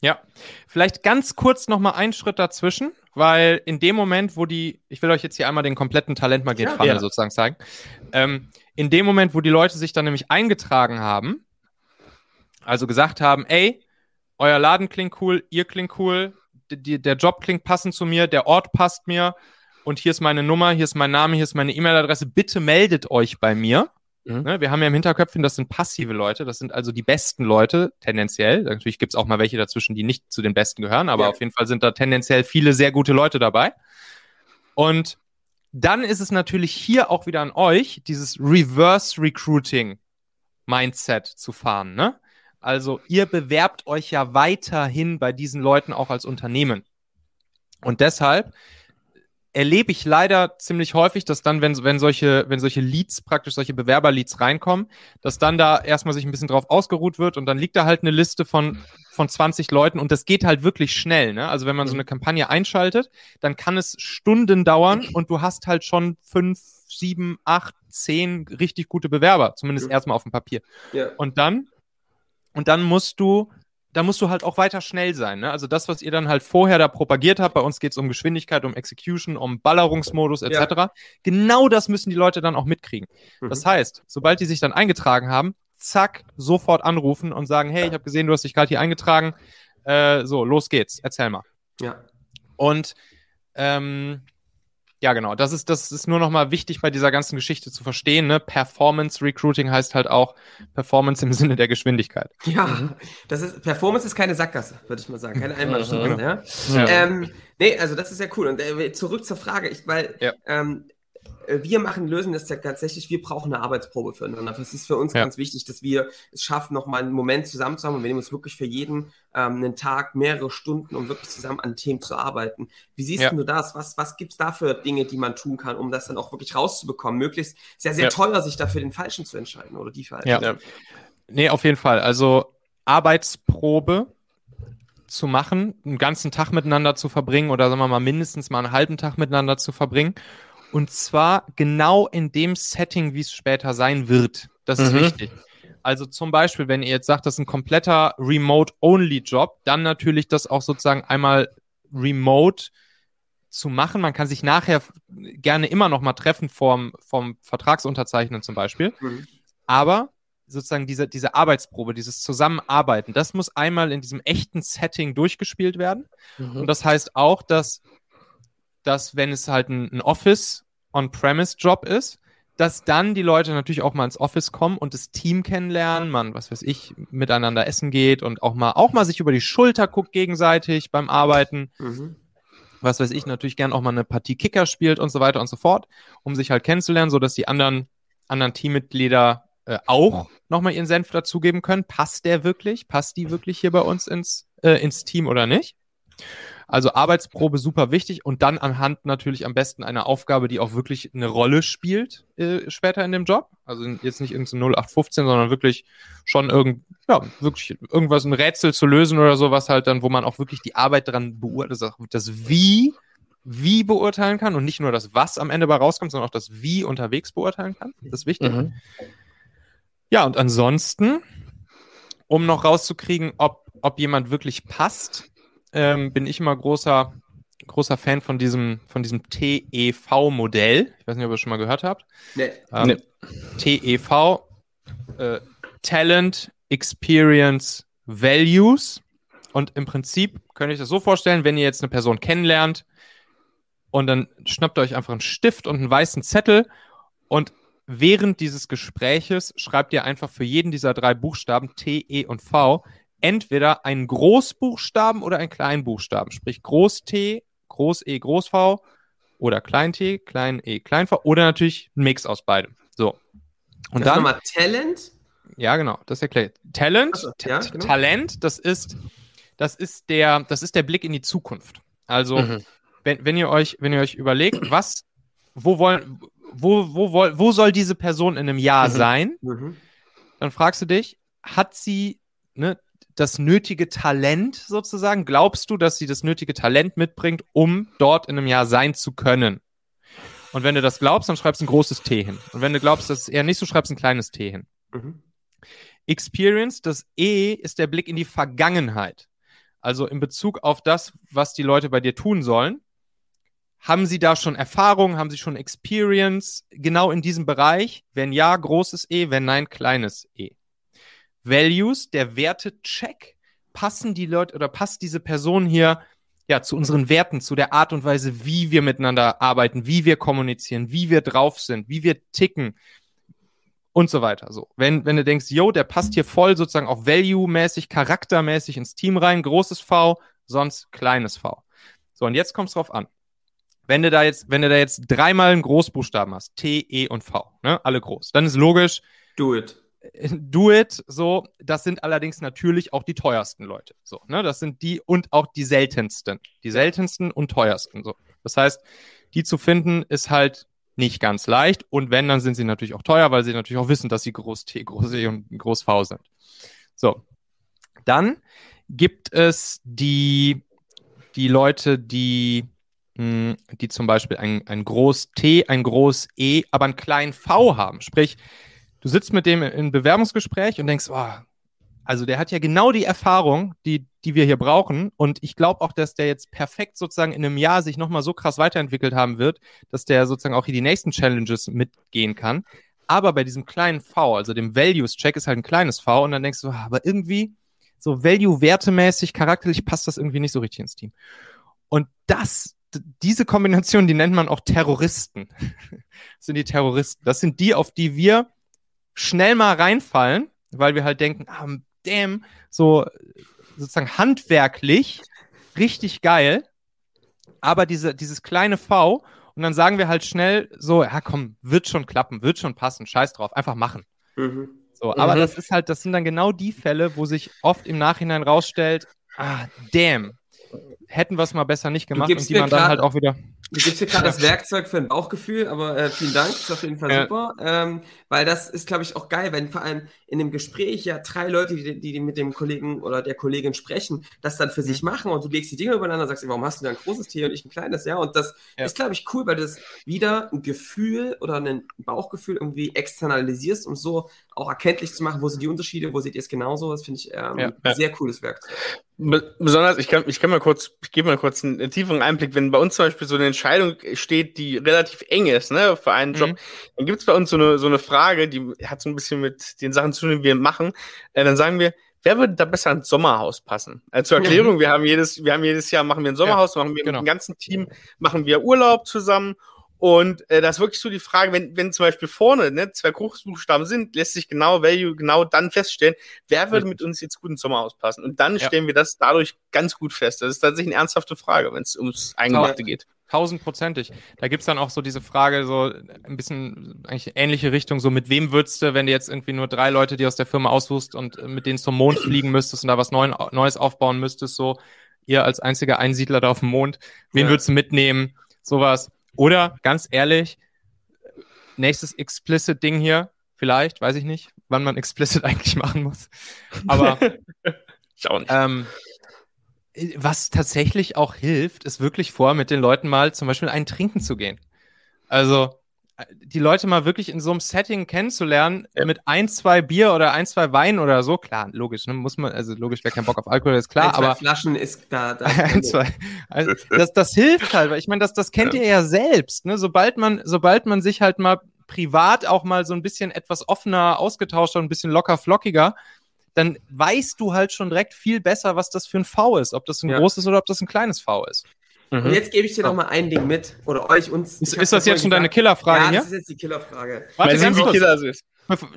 Ja, vielleicht ganz kurz noch mal einen Schritt dazwischen, weil in dem Moment, wo die, ich will euch jetzt hier einmal den kompletten Talentmagnet-Funnel ja, ja. sozusagen zeigen, ähm, in dem Moment, wo die Leute sich dann nämlich eingetragen haben, also gesagt haben, ey, euer Laden klingt cool, ihr klingt cool, die, der Job klingt passend zu mir, der Ort passt mir und hier ist meine Nummer, hier ist mein Name, hier ist meine E-Mail-Adresse, bitte meldet euch bei mir. Mhm. Ne, wir haben ja im Hinterköpfchen, das sind passive Leute, das sind also die besten Leute, tendenziell. Natürlich gibt es auch mal welche dazwischen, die nicht zu den Besten gehören, aber ja. auf jeden Fall sind da tendenziell viele sehr gute Leute dabei. Und dann ist es natürlich hier auch wieder an euch, dieses Reverse Recruiting Mindset zu fahren. Ne? Also ihr bewerbt euch ja weiterhin bei diesen Leuten auch als Unternehmen. Und deshalb erlebe ich leider ziemlich häufig, dass dann, wenn, wenn, solche, wenn solche Leads, praktisch solche Bewerberleads reinkommen, dass dann da erstmal sich ein bisschen drauf ausgeruht wird und dann liegt da halt eine Liste von, von 20 Leuten und das geht halt wirklich schnell. Ne? Also wenn man so eine Kampagne einschaltet, dann kann es Stunden dauern und du hast halt schon fünf, sieben, acht, zehn richtig gute Bewerber, zumindest ja. erstmal auf dem Papier. Ja. Und dann und dann musst du, da musst du halt auch weiter schnell sein. Ne? Also das, was ihr dann halt vorher da propagiert habt, bei uns geht es um Geschwindigkeit, um Execution, um Ballerungsmodus etc. Ja. Genau das müssen die Leute dann auch mitkriegen. Mhm. Das heißt, sobald die sich dann eingetragen haben, zack, sofort anrufen und sagen, hey, ich habe gesehen, du hast dich gerade hier eingetragen. Äh, so, los geht's, erzähl mal. Ja. Und ähm, ja, genau. Das ist, das ist nur nochmal wichtig bei dieser ganzen Geschichte zu verstehen. Ne? Performance Recruiting heißt halt auch Performance im Sinne der Geschwindigkeit. Ja, mhm. das ist, Performance ist keine Sackgasse, würde ich mal sagen. Keine Einbahnstraße. Mhm. Ja? ja. Ähm, nee, also das ist ja cool. Und äh, zurück zur Frage, ich, weil ja. ähm, äh, wir machen, lösen das ja tatsächlich, wir brauchen eine Arbeitsprobe füreinander. Das ist für uns ja. ganz wichtig, dass wir es schaffen, nochmal einen Moment zusammen zu haben und wir nehmen uns wirklich für jeden ähm, einen Tag, mehrere Stunden, um wirklich zusammen an Themen zu arbeiten. Wie siehst ja. du das? Was, was gibt es da für Dinge, die man tun kann, um das dann auch wirklich rauszubekommen? Möglichst sehr, sehr ja. teuer, sich dafür den Falschen zu entscheiden oder die Falschen. Ja. ja. Nee, auf jeden Fall. Also Arbeitsprobe zu machen, einen ganzen Tag miteinander zu verbringen oder sagen wir mal mindestens mal einen halben Tag miteinander zu verbringen und zwar genau in dem Setting, wie es später sein wird. Das ist mhm. wichtig. Also zum Beispiel, wenn ihr jetzt sagt, das ist ein kompletter Remote-Only-Job, dann natürlich das auch sozusagen einmal remote zu machen. Man kann sich nachher gerne immer noch mal treffen vom, vom Vertragsunterzeichnen zum Beispiel. Mhm. Aber sozusagen diese, diese Arbeitsprobe, dieses Zusammenarbeiten, das muss einmal in diesem echten Setting durchgespielt werden. Mhm. Und das heißt auch, dass dass wenn es halt ein, ein Office On-Premise-Job ist, dass dann die Leute natürlich auch mal ins Office kommen und das Team kennenlernen, man, was weiß ich, miteinander essen geht und auch mal, auch mal sich über die Schulter guckt gegenseitig beim Arbeiten. Mhm. Was weiß ich, natürlich gern auch mal eine Partie Kicker spielt und so weiter und so fort, um sich halt kennenzulernen, sodass die anderen, anderen Teammitglieder äh, auch nochmal ihren Senf dazugeben können. Passt der wirklich? Passt die wirklich hier bei uns ins, äh, ins Team oder nicht? Also Arbeitsprobe super wichtig und dann anhand natürlich am besten einer Aufgabe, die auch wirklich eine Rolle spielt äh, später in dem Job. Also jetzt nicht irgendein 0815, sondern wirklich schon irgend, ja, wirklich irgendwas, ein Rätsel zu lösen oder so, was halt dann, wo man auch wirklich die Arbeit dran beurteilt, das Wie wie beurteilen kann und nicht nur das Was am Ende bei rauskommt, sondern auch das Wie unterwegs beurteilen kann. Das ist wichtig. Mhm. Ja, und ansonsten, um noch rauszukriegen, ob, ob jemand wirklich passt, ähm, bin ich immer großer, großer Fan von diesem, von diesem TEV-Modell. Ich weiß nicht, ob ihr das schon mal gehört habt. Nee. Ähm, nee. TEV, äh, Talent, Experience Values. Und im Prinzip könnt ihr euch das so vorstellen, wenn ihr jetzt eine Person kennenlernt und dann schnappt ihr euch einfach einen Stift und einen weißen Zettel und während dieses Gespräches schreibt ihr einfach für jeden dieser drei Buchstaben T, E und V entweder einen Großbuchstaben oder einen Kleinbuchstaben, sprich Groß T, Groß E, Groß V oder Klein T, Klein E, Klein V oder natürlich ein Mix aus beidem. So. Und das dann nochmal Talent. Ja, genau, das erklärt. Talent, so, ja, genau. Talent, das ist, das ist der, das ist der Blick in die Zukunft. Also, mhm. wenn, wenn ihr euch, wenn ihr euch überlegt, was, wo wollen, wo, wo, wo, wo soll diese Person in einem Jahr mhm. sein? Mhm. Dann fragst du dich, hat sie ne, das nötige Talent sozusagen? Glaubst du, dass sie das nötige Talent mitbringt, um dort in einem Jahr sein zu können? Und wenn du das glaubst, dann schreibst du ein großes T hin. Und wenn du glaubst, dass es eher nicht so, schreibst du ein kleines T hin. Mhm. Experience, das E ist der Blick in die Vergangenheit. Also in Bezug auf das, was die Leute bei dir tun sollen. Haben sie da schon Erfahrung? Haben sie schon Experience genau in diesem Bereich? Wenn ja, großes E, wenn nein, kleines E. Values, der Wertecheck. Passen die Leute oder passt diese Person hier ja zu unseren Werten, zu der Art und Weise, wie wir miteinander arbeiten, wie wir kommunizieren, wie wir drauf sind, wie wir ticken und so weiter. So, wenn, wenn du denkst, yo, der passt hier voll sozusagen auch value-mäßig, charaktermäßig ins Team rein, großes V, sonst kleines V. So, und jetzt kommt es drauf an. Wenn du da jetzt, wenn du da jetzt dreimal einen Großbuchstaben hast, T, E und V, ne, alle groß, dann ist logisch. Do it. Do it, so, das sind allerdings natürlich auch die teuersten Leute. So, ne? Das sind die und auch die seltensten. Die seltensten und teuersten. So. Das heißt, die zu finden, ist halt nicht ganz leicht. Und wenn, dann sind sie natürlich auch teuer, weil sie natürlich auch wissen, dass sie Groß T, Groß E und Groß V sind. So. Dann gibt es die, die Leute, die, mh, hm, die zum Beispiel ein, ein Groß T, ein Groß E, aber einen kleinen V haben. Sprich, du sitzt mit dem in Bewerbungsgespräch und denkst, oh, also der hat ja genau die Erfahrung, die, die wir hier brauchen. Und ich glaube auch, dass der jetzt perfekt sozusagen in einem Jahr sich nochmal so krass weiterentwickelt haben wird, dass der sozusagen auch hier die nächsten Challenges mitgehen kann. Aber bei diesem kleinen V, also dem Values-Check, ist halt ein kleines V und dann denkst du, ah, aber irgendwie so Value-wertemäßig, charakterlich passt das irgendwie nicht so richtig ins Team. Und das, diese Kombination, die nennt man auch Terroristen. das sind die Terroristen. Das sind die, auf die wir schnell mal reinfallen, weil wir halt denken, ah, damn, so sozusagen handwerklich richtig geil, aber diese, dieses kleine V und dann sagen wir halt schnell so, ja komm, wird schon klappen, wird schon passen, scheiß drauf, einfach machen. Mhm. So, aber mhm. das ist halt, das sind dann genau die Fälle, wo sich oft im Nachhinein rausstellt, ah, damn, hätten wir es mal besser nicht gemacht und die man dann halt auch wieder. Du gibst hier gerade das Werkzeug für ein Bauchgefühl, aber äh, vielen Dank, ist auf jeden Fall ja. super. Ähm, weil das ist, glaube ich, auch geil, wenn vor allem in dem Gespräch ja drei Leute, die, die, mit dem Kollegen oder der Kollegin sprechen, das dann für sich mhm. machen und du legst die Dinge übereinander und sagst, warum hast du da ein großes Tier und ich ein kleines, ja? Und das ja. ist, glaube ich, cool, weil du das wieder ein Gefühl oder ein Bauchgefühl irgendwie externalisierst, um so auch erkenntlich zu machen, wo sind die Unterschiede, wo seht ihr es genauso. Das finde ich ähm, ja. ein sehr cooles Werkzeug. Besonders, ich kann, ich kann mal kurz, ich gebe mal kurz einen, tieferen Einblick, wenn bei uns zum Beispiel so eine Entscheidung steht, die relativ eng ist, ne, für einen Job, mhm. dann gibt es bei uns so eine, so eine Frage, die hat so ein bisschen mit den Sachen zu tun, die wir machen. Äh, dann sagen wir, wer würde da besser ins Sommerhaus passen? Also zur Erklärung, mhm. wir haben jedes, wir haben jedes Jahr machen wir ein Sommerhaus, ja, machen wir genau. mit dem ganzen Team, machen wir Urlaub zusammen und äh, das ist wirklich so die Frage, wenn, wenn zum Beispiel vorne ne, zwei Großbuchstaben sind, lässt sich genau Value genau dann feststellen, wer würde mit uns jetzt gut ins Sommer auspassen. Und dann ja. stellen wir das dadurch ganz gut fest. Das ist tatsächlich eine ernsthafte Frage, wenn es ums Eingemachte geht. Tausendprozentig. Da gibt's dann auch so diese Frage, so ein bisschen eigentlich ähnliche Richtung, so mit wem würdest du, wenn du jetzt irgendwie nur drei Leute, die aus der Firma aussuchst und mit denen zum Mond fliegen müsstest und da was Neu Neues aufbauen müsstest, so ihr als einziger Einsiedler da auf dem Mond, wen ja. würdest du mitnehmen? Sowas. Oder ganz ehrlich, nächstes explicit Ding hier, vielleicht, weiß ich nicht, wann man explicit eigentlich machen muss. Aber. Ähm, was tatsächlich auch hilft, ist wirklich vor, mit den Leuten mal zum Beispiel einen trinken zu gehen. Also die Leute mal wirklich in so einem Setting kennenzulernen, ja. mit ein, zwei Bier oder ein, zwei Wein oder so, klar, logisch, ne, muss man, also logisch, wer keinen Bock auf Alkohol ist klar, ein, aber. Flaschen ist da, da ein, zwei, also, das, das hilft halt, weil ich meine, das, das kennt ja. ihr ja selbst, ne, sobald man, sobald man sich halt mal privat auch mal so ein bisschen etwas offener ausgetauscht hat, ein bisschen locker flockiger, dann weißt du halt schon direkt viel besser, was das für ein V ist, ob das ein ja. großes oder ob das ein kleines V ist. Mhm. Und jetzt gebe ich dir noch mal ein Ding mit. Oder euch, uns. Ist, ist das jetzt schon deine Killerfrage ja, hier? das ist jetzt die Killerfrage. Warte, ganz kurz. Killer ist.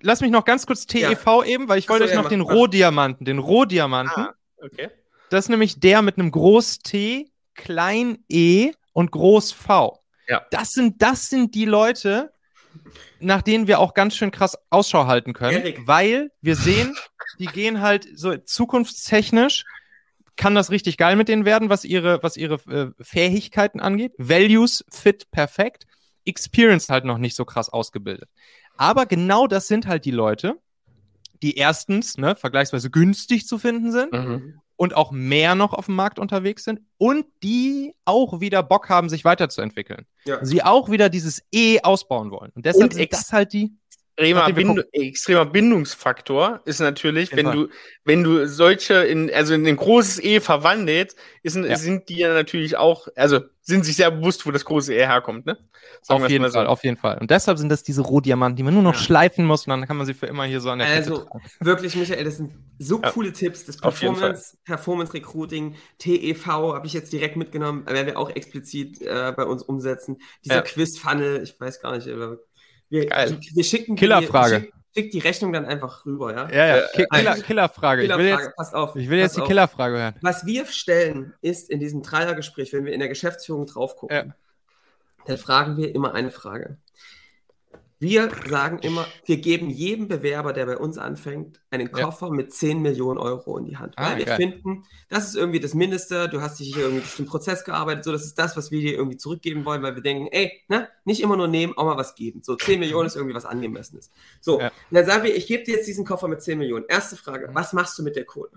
Lass mich noch ganz kurz TEV ja. eben, weil ich wollte euch noch den Rohdiamanten, den Rohdiamanten. Ah, okay. Das ist nämlich der mit einem Groß T, Klein E und Groß V. Ja. Das sind, das sind die Leute, nach denen wir auch ganz schön krass Ausschau halten können, Erik. weil wir sehen, die gehen halt so zukunftstechnisch kann das richtig geil mit denen werden, was ihre, was ihre äh, Fähigkeiten angeht. Values fit perfekt. Experience halt noch nicht so krass ausgebildet. Aber genau das sind halt die Leute, die erstens ne, vergleichsweise günstig zu finden sind mhm. und auch mehr noch auf dem Markt unterwegs sind und die auch wieder Bock haben, sich weiterzuentwickeln. Ja. Sie auch wieder dieses E ausbauen wollen. Und deshalb und sind das halt die extremer, Bind extremer Bindungsfaktor ist natürlich, wenn du, wenn du solche in, also in ein großes E verwandelt, ist, ja. sind die ja natürlich auch, also sind sich sehr bewusst, wo das große E herkommt, ne? Sagen auf jeden Fall, so. auf jeden Fall. Und deshalb sind das diese Rohdiamanten, die man nur noch ja. schleifen muss und dann kann man sie für immer hier so an der Also Kette wirklich, Michael, das sind so ja. coole Tipps. Das Performance, Performance Recruiting, TEV habe ich jetzt direkt mitgenommen, werden wir auch explizit äh, bei uns umsetzen. Dieser Quiz-Funnel, ich weiß gar nicht, wir, Geil. wir schicken Killerfrage. Wir, schick die Rechnung dann einfach rüber, ja? Ja, ja. Ki Killer, Killerfrage. Ich will jetzt, passt auf. Ich will jetzt die Killerfrage hören. Was wir stellen, ist in diesem Dreiergespräch, wenn wir in der Geschäftsführung drauf gucken, ja. dann fragen wir immer eine Frage. Wir sagen immer, wir geben jedem Bewerber, der bei uns anfängt, einen Koffer ja. mit 10 Millionen Euro in die Hand. Weil ah, wir geil. finden, das ist irgendwie das Mindeste. Du hast dich hier irgendwie durch den Prozess gearbeitet. So, das ist das, was wir dir irgendwie zurückgeben wollen, weil wir denken, ey, ne, nicht immer nur nehmen, auch mal was geben. So, 10 Millionen ist irgendwie was Angemessenes. So, ja. dann sagen wir, ich gebe dir jetzt diesen Koffer mit 10 Millionen. Erste Frage, mhm. was machst du mit der Kohle?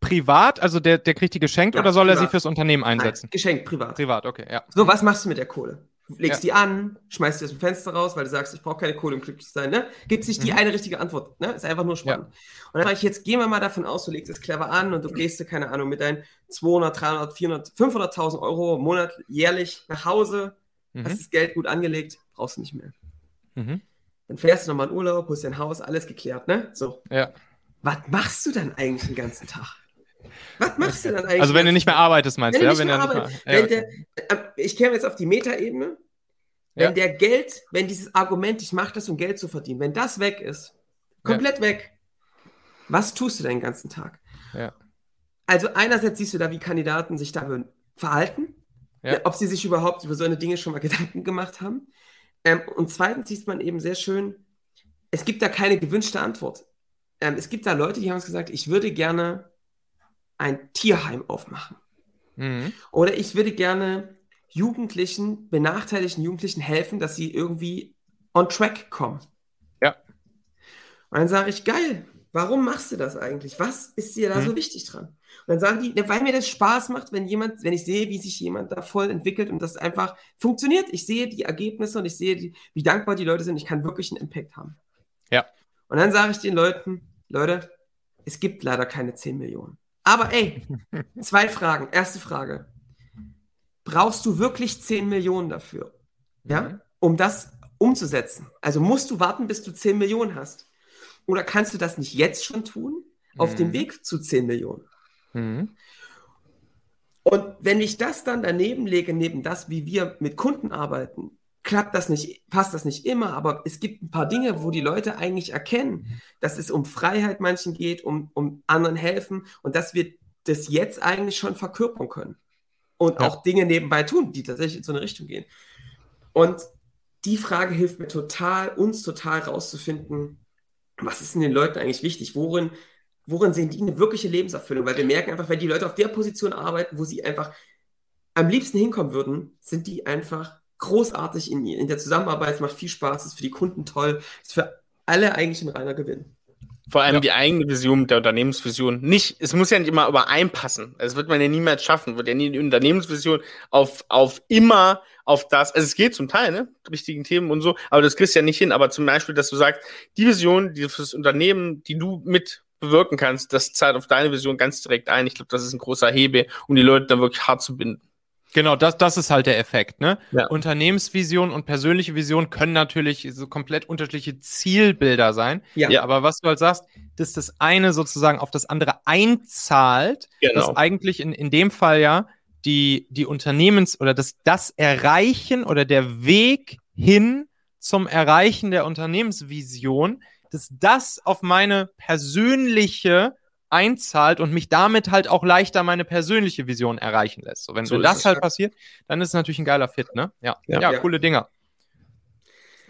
Privat, also der, der kriegt die geschenkt ja, oder soll privat. er sie fürs Unternehmen einsetzen? Nein, geschenkt, privat. Privat, okay, ja. So, was machst du mit der Kohle? Legst ja. die an, schmeißt die aus dem Fenster raus, weil du sagst, ich brauche keine Kohle, um glücklich zu sein. Ne? Gibt sich die mhm. eine richtige Antwort. Ne? Ist einfach nur spannend. Ja. Und dann sage ich, jetzt gehen wir mal davon aus, du legst es clever an und du gehst, keine Ahnung, mit deinen 200, 300, 400, 500.000 Euro im Monat jährlich nach Hause, mhm. hast das Geld gut angelegt, brauchst du nicht mehr. Mhm. Dann fährst du nochmal in Urlaub, holst dein Haus, alles geklärt, ne? So. Ja. Was machst du dann eigentlich den ganzen Tag? Was machst du dann eigentlich? Also wenn du nicht mehr arbeitest, meinst du, ja? Wenn mehr nicht mehr, wenn der, äh, ich käme jetzt auf die Metaebene. Wenn ja. der Geld, wenn dieses Argument, ich mache das, um Geld zu verdienen, wenn das weg ist, komplett ja. weg, was tust du den ganzen Tag? Ja. Also einerseits siehst du da, wie Kandidaten sich da verhalten, ja. ob sie sich überhaupt über so eine Dinge schon mal Gedanken gemacht haben. Ähm, und zweitens sieht man eben sehr schön, es gibt da keine gewünschte Antwort. Ähm, es gibt da Leute, die haben uns gesagt, ich würde gerne ein Tierheim aufmachen. Mhm. Oder ich würde gerne Jugendlichen, benachteiligten Jugendlichen helfen, dass sie irgendwie on track kommen. Ja. Und dann sage ich, geil, warum machst du das eigentlich? Was ist dir da mhm. so wichtig dran? Und dann sagen die, weil mir das Spaß macht, wenn jemand, wenn ich sehe, wie sich jemand da voll entwickelt und das einfach funktioniert. Ich sehe die Ergebnisse und ich sehe, die, wie dankbar die Leute sind. Ich kann wirklich einen Impact haben. Ja. Und dann sage ich den Leuten, Leute, es gibt leider keine 10 Millionen. Aber ey, zwei Fragen. Erste Frage. Brauchst du wirklich 10 Millionen dafür? Ja? Mhm. Um das umzusetzen? Also musst du warten, bis du 10 Millionen hast? Oder kannst du das nicht jetzt schon tun? Auf mhm. dem Weg zu 10 Millionen? Mhm. Und wenn ich das dann daneben lege, neben das, wie wir mit Kunden arbeiten, klappt das nicht, passt das nicht immer, aber es gibt ein paar Dinge, wo die Leute eigentlich erkennen, dass es um Freiheit manchen geht, um, um anderen helfen und dass wir das jetzt eigentlich schon verkörpern können. Und ja. auch Dinge nebenbei tun, die tatsächlich in so eine Richtung gehen. Und die Frage hilft mir total, uns total rauszufinden, was ist denn den Leuten eigentlich wichtig? Worin, worin sehen die eine wirkliche Lebenserfüllung? Weil wir merken einfach, wenn die Leute auf der Position arbeiten, wo sie einfach am liebsten hinkommen würden, sind die einfach großartig in, in der Zusammenarbeit, es macht viel Spaß, ist für die Kunden toll, ist für alle eigentlich ein reiner Gewinn. Vor allem ja. die eigene Vision der Unternehmensvision nicht, es muss ja nicht immer übereinpassen. Das wird man ja niemals schaffen, wird ja nie die Unternehmensvision auf, auf immer auf das, also es geht zum Teil, ne, richtigen Themen und so, aber das kriegst du ja nicht hin. Aber zum Beispiel, dass du sagst, die Vision, die fürs Unternehmen, die du mit bewirken kannst, das zahlt auf deine Vision ganz direkt ein. Ich glaube, das ist ein großer Hebel, um die Leute dann wirklich hart zu binden. Genau, das, das ist halt der Effekt. Ne? Ja. Unternehmensvision und persönliche Vision können natürlich so komplett unterschiedliche Zielbilder sein. Ja. Aber was du halt sagst, dass das eine sozusagen auf das andere einzahlt, genau. dass eigentlich in, in dem Fall ja die, die Unternehmens- oder das, das Erreichen oder der Weg hin zum Erreichen der Unternehmensvision, dass das auf meine persönliche einzahlt und mich damit halt auch leichter meine persönliche Vision erreichen lässt. So, wenn so das halt passiert, dann ist es natürlich ein geiler Fit, ne? Ja, ja, ja, ja. coole Dinger.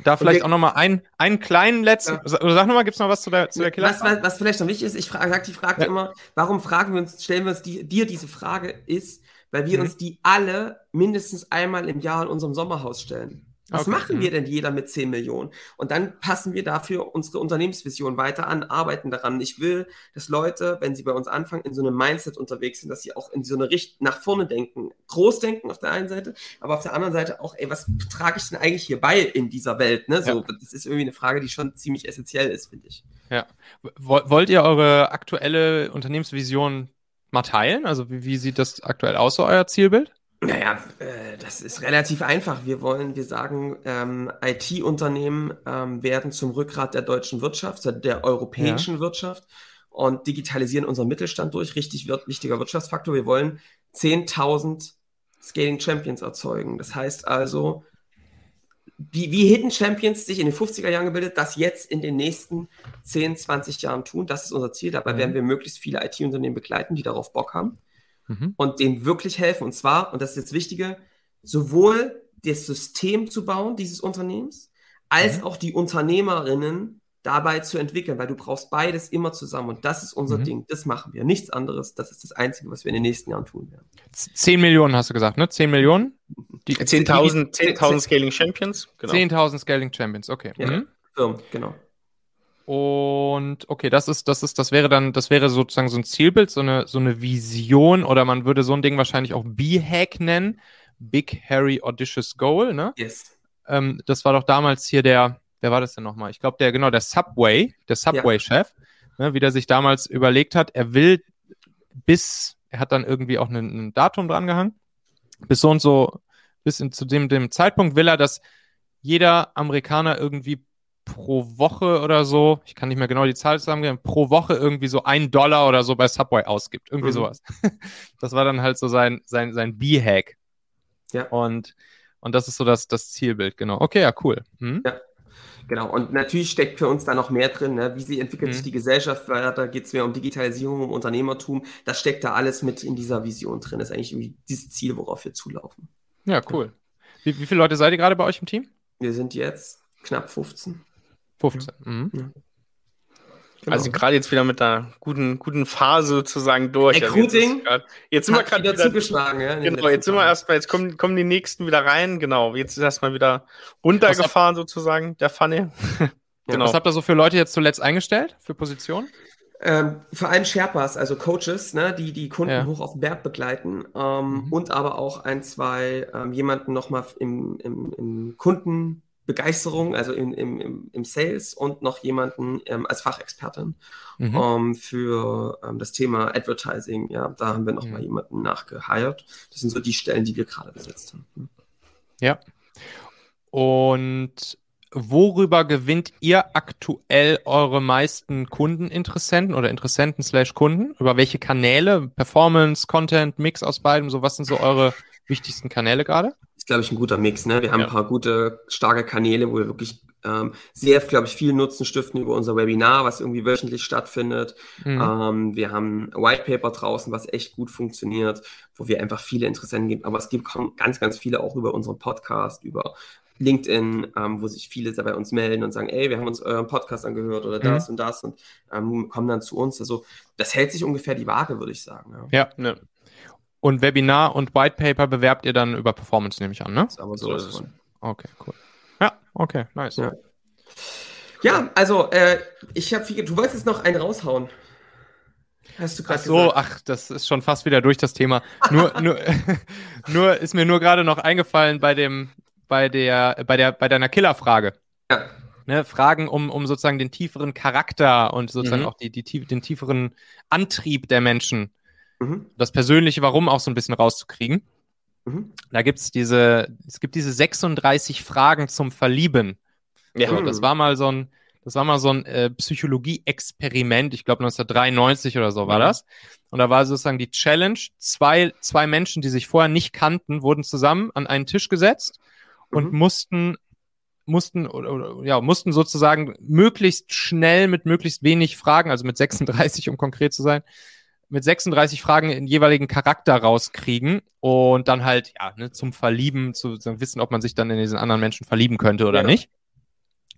Da vielleicht auch nochmal einen, einen kleinen letzten. Ja. Sag nochmal, gibt es noch was zu der, zu der Killer? Was, was, was, vielleicht noch wichtig ist, ich frage die Frage ja. immer, warum fragen wir uns, stellen wir uns die, dir diese Frage, ist, weil wir mhm. uns die alle mindestens einmal im Jahr in unserem Sommerhaus stellen. Was okay. machen wir denn jeder mit 10 Millionen? Und dann passen wir dafür unsere Unternehmensvision weiter an, arbeiten daran. Ich will, dass Leute, wenn sie bei uns anfangen, in so einem Mindset unterwegs sind, dass sie auch in so eine Richtung nach vorne denken, groß denken auf der einen Seite, aber auf der anderen Seite auch, ey, was trage ich denn eigentlich hier bei in dieser Welt? Ne? So, ja. das ist irgendwie eine Frage, die schon ziemlich essentiell ist, finde ich. Ja. Wollt ihr eure aktuelle Unternehmensvision mal teilen? Also wie, wie sieht das aktuell aus, so euer Zielbild? Naja, äh, das ist relativ einfach. Wir wollen, wir sagen, ähm, IT-Unternehmen ähm, werden zum Rückgrat der deutschen Wirtschaft, der europäischen ja. Wirtschaft und digitalisieren unseren Mittelstand durch. Richtig wird, wichtiger Wirtschaftsfaktor. Wir wollen 10.000 Scaling Champions erzeugen. Das heißt also, wie, wie Hidden Champions sich in den 50er Jahren gebildet, das jetzt in den nächsten 10, 20 Jahren tun. Das ist unser Ziel. Dabei mhm. werden wir möglichst viele IT-Unternehmen begleiten, die darauf Bock haben mhm. und denen wirklich helfen. Und zwar, und das ist jetzt Wichtige, sowohl das System zu bauen, dieses Unternehmens, als mhm. auch die Unternehmerinnen dabei zu entwickeln, weil du brauchst beides immer zusammen. Und das ist unser mhm. Ding. Das machen wir. Nichts anderes. Das ist das Einzige, was wir in den nächsten Jahren tun werden. 10 Millionen hast du gesagt, ne? 10 Millionen? 10.000 10 Scaling Champions. Genau. 10.000 Scaling Champions, okay. Ja, mhm. Firmen, genau. Und okay, das ist, das ist, das wäre dann, das wäre sozusagen so ein Zielbild, so eine, so eine Vision oder man würde so ein Ding wahrscheinlich auch B-Hack nennen. Big Harry Audacious Goal, ne? Yes. Ähm, das war doch damals hier der, wer war das denn nochmal? Ich glaube, der, genau, der Subway, der Subway-Chef, ja. ne, wie der sich damals überlegt hat, er will bis, er hat dann irgendwie auch ein, ein Datum dran gehangen, bis so und so, bis in, zu dem, dem Zeitpunkt will er, dass jeder Amerikaner irgendwie pro Woche oder so, ich kann nicht mehr genau die Zahl zusammengeben, pro Woche irgendwie so ein Dollar oder so bei Subway ausgibt. Irgendwie mhm. sowas. Das war dann halt so sein, sein, sein B-Hack. Ja. Und, und das ist so das, das Zielbild, genau. Okay, ja, cool. Hm? Ja. Genau, und natürlich steckt für uns da noch mehr drin. Ne? Wie sie entwickelt mhm. sich die Gesellschaft weiter, geht es mehr um Digitalisierung, um Unternehmertum. Das steckt da alles mit in dieser Vision drin. Das ist eigentlich irgendwie dieses Ziel, worauf wir zulaufen. Ja, cool. Wie, wie viele Leute seid ihr gerade bei euch im Team? Wir sind jetzt knapp 15. 15. Mhm. Ja. Genau. Also gerade jetzt wieder mit einer guten, guten Phase sozusagen durch. Recruiting. Also jetzt, sind wir gerade wieder zugeschlagen, ja. Genau, jetzt sind wir erstmal, jetzt kommen, kommen die nächsten wieder rein. Genau, jetzt ist erstmal wieder runtergefahren sozusagen, der Funny. genau. Was habt ihr so für Leute jetzt zuletzt eingestellt, für Positionen? Ähm, vor allem Sherpas, also Coaches, ne, die die Kunden ja. hoch auf den Berg begleiten ähm, mhm. und aber auch ein, zwei, ähm, jemanden nochmal im, im, im Kunden Begeisterung, also im, im, im Sales und noch jemanden ähm, als Fachexpertin mhm. ähm, für ähm, das Thema Advertising. Ja, da haben wir noch mhm. mal jemanden nachgeheiert. Das sind so die Stellen, die wir gerade besetzt haben. Hm. Ja. Und worüber gewinnt ihr aktuell eure meisten Kundeninteressenten oder Interessenten slash Kunden? Über welche Kanäle? Performance, Content, Mix aus beidem? So, was sind so eure wichtigsten Kanäle gerade? Ist, glaube ich, ein guter Mix. Ne? Wir haben ja. ein paar gute, starke Kanäle, wo wir wirklich ähm, sehr, glaube ich, viel Nutzen stiften über unser Webinar, was irgendwie wöchentlich stattfindet. Mhm. Ähm, wir haben White Paper draußen, was echt gut funktioniert, wo wir einfach viele Interessenten geben. Aber es gibt ganz, ganz viele auch über unseren Podcast, über LinkedIn, ähm, wo sich viele bei uns melden und sagen, ey, wir haben uns euren Podcast angehört oder das mhm. und das und ähm, kommen dann zu uns. Also das hält sich ungefähr die Waage, würde ich sagen. Ja, ja. Ne. Und Webinar und White Paper bewerbt ihr dann über Performance, nehme ich an, ne? Aber so, so ist es. Okay, cool. Ja, okay, nice. Ja, ja also äh, ich habe viel. Du wolltest jetzt noch einen raushauen. Hast du gerade so, gesagt. ach, das ist schon fast wieder durch das Thema. Nur, nur, nur ist mir nur gerade noch eingefallen bei dem, bei der, bei der, bei deiner Killerfrage. Ja. Ne, Fragen um, um sozusagen den tieferen Charakter und sozusagen mhm. auch die, die, den tieferen Antrieb der Menschen mhm. das persönliche Warum auch so ein bisschen rauszukriegen. Mhm. Da gibt es diese, es gibt diese 36 Fragen zum Verlieben. Ja. So, das war mal so ein, das war mal so ein äh, Psychologie-Experiment, ich glaube 1993 oder so war mhm. das. Und da war sozusagen die Challenge, zwei, zwei Menschen, die sich vorher nicht kannten, wurden zusammen an einen Tisch gesetzt und mhm. mussten mussten oder, oder, ja mussten sozusagen möglichst schnell mit möglichst wenig Fragen, also mit 36 um konkret zu sein, mit 36 Fragen den jeweiligen Charakter rauskriegen und dann halt ja ne, zum Verlieben zu, zu, wissen, ob man sich dann in diesen anderen Menschen verlieben könnte oder ja. nicht.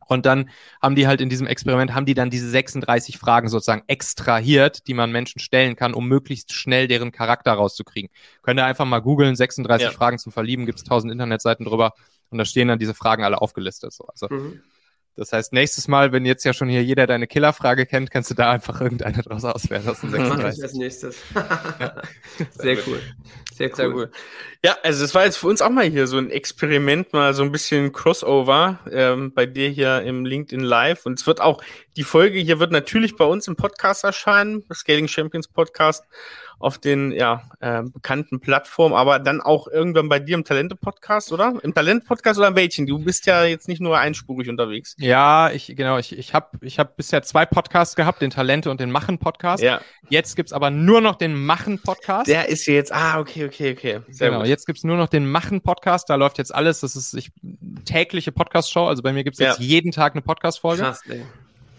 Und dann haben die halt in diesem Experiment, haben die dann diese 36 Fragen sozusagen extrahiert, die man Menschen stellen kann, um möglichst schnell deren Charakter rauszukriegen. Könnt ihr einfach mal googeln, 36 ja. Fragen zum Verlieben, gibt es tausend Internetseiten drüber und da stehen dann diese Fragen alle aufgelistet. So. Also mhm. Das heißt, nächstes Mal, wenn jetzt ja schon hier jeder deine Killerfrage kennt, kannst du da einfach irgendeine draus auswählen. Das mache ich als nächstes. Sehr cool. Sehr cool. Sehr cool. Ja, also es war jetzt für uns auch mal hier so ein Experiment, mal so ein bisschen Crossover ähm, bei dir hier im LinkedIn Live. Und es wird auch, die Folge hier wird natürlich bei uns im Podcast erscheinen, Scaling Champions Podcast auf den ja, äh, bekannten Plattformen, aber dann auch irgendwann bei dir im Talente-Podcast, oder? Im Talente-Podcast oder im welchen? Du bist ja jetzt nicht nur einspurig unterwegs. Ja, ich, genau, ich, ich habe ich hab bisher zwei Podcasts gehabt, den Talente und den Machen-Podcast. Ja. Jetzt gibt's aber nur noch den Machen-Podcast. Der ist jetzt, ah, okay, okay, okay. Sehr genau, gut. jetzt gibt's nur noch den Machen-Podcast, da läuft jetzt alles, das ist ich, tägliche Podcast-Show, also bei mir gibt's jetzt ja. jeden Tag eine Podcast-Folge. Krass, ey.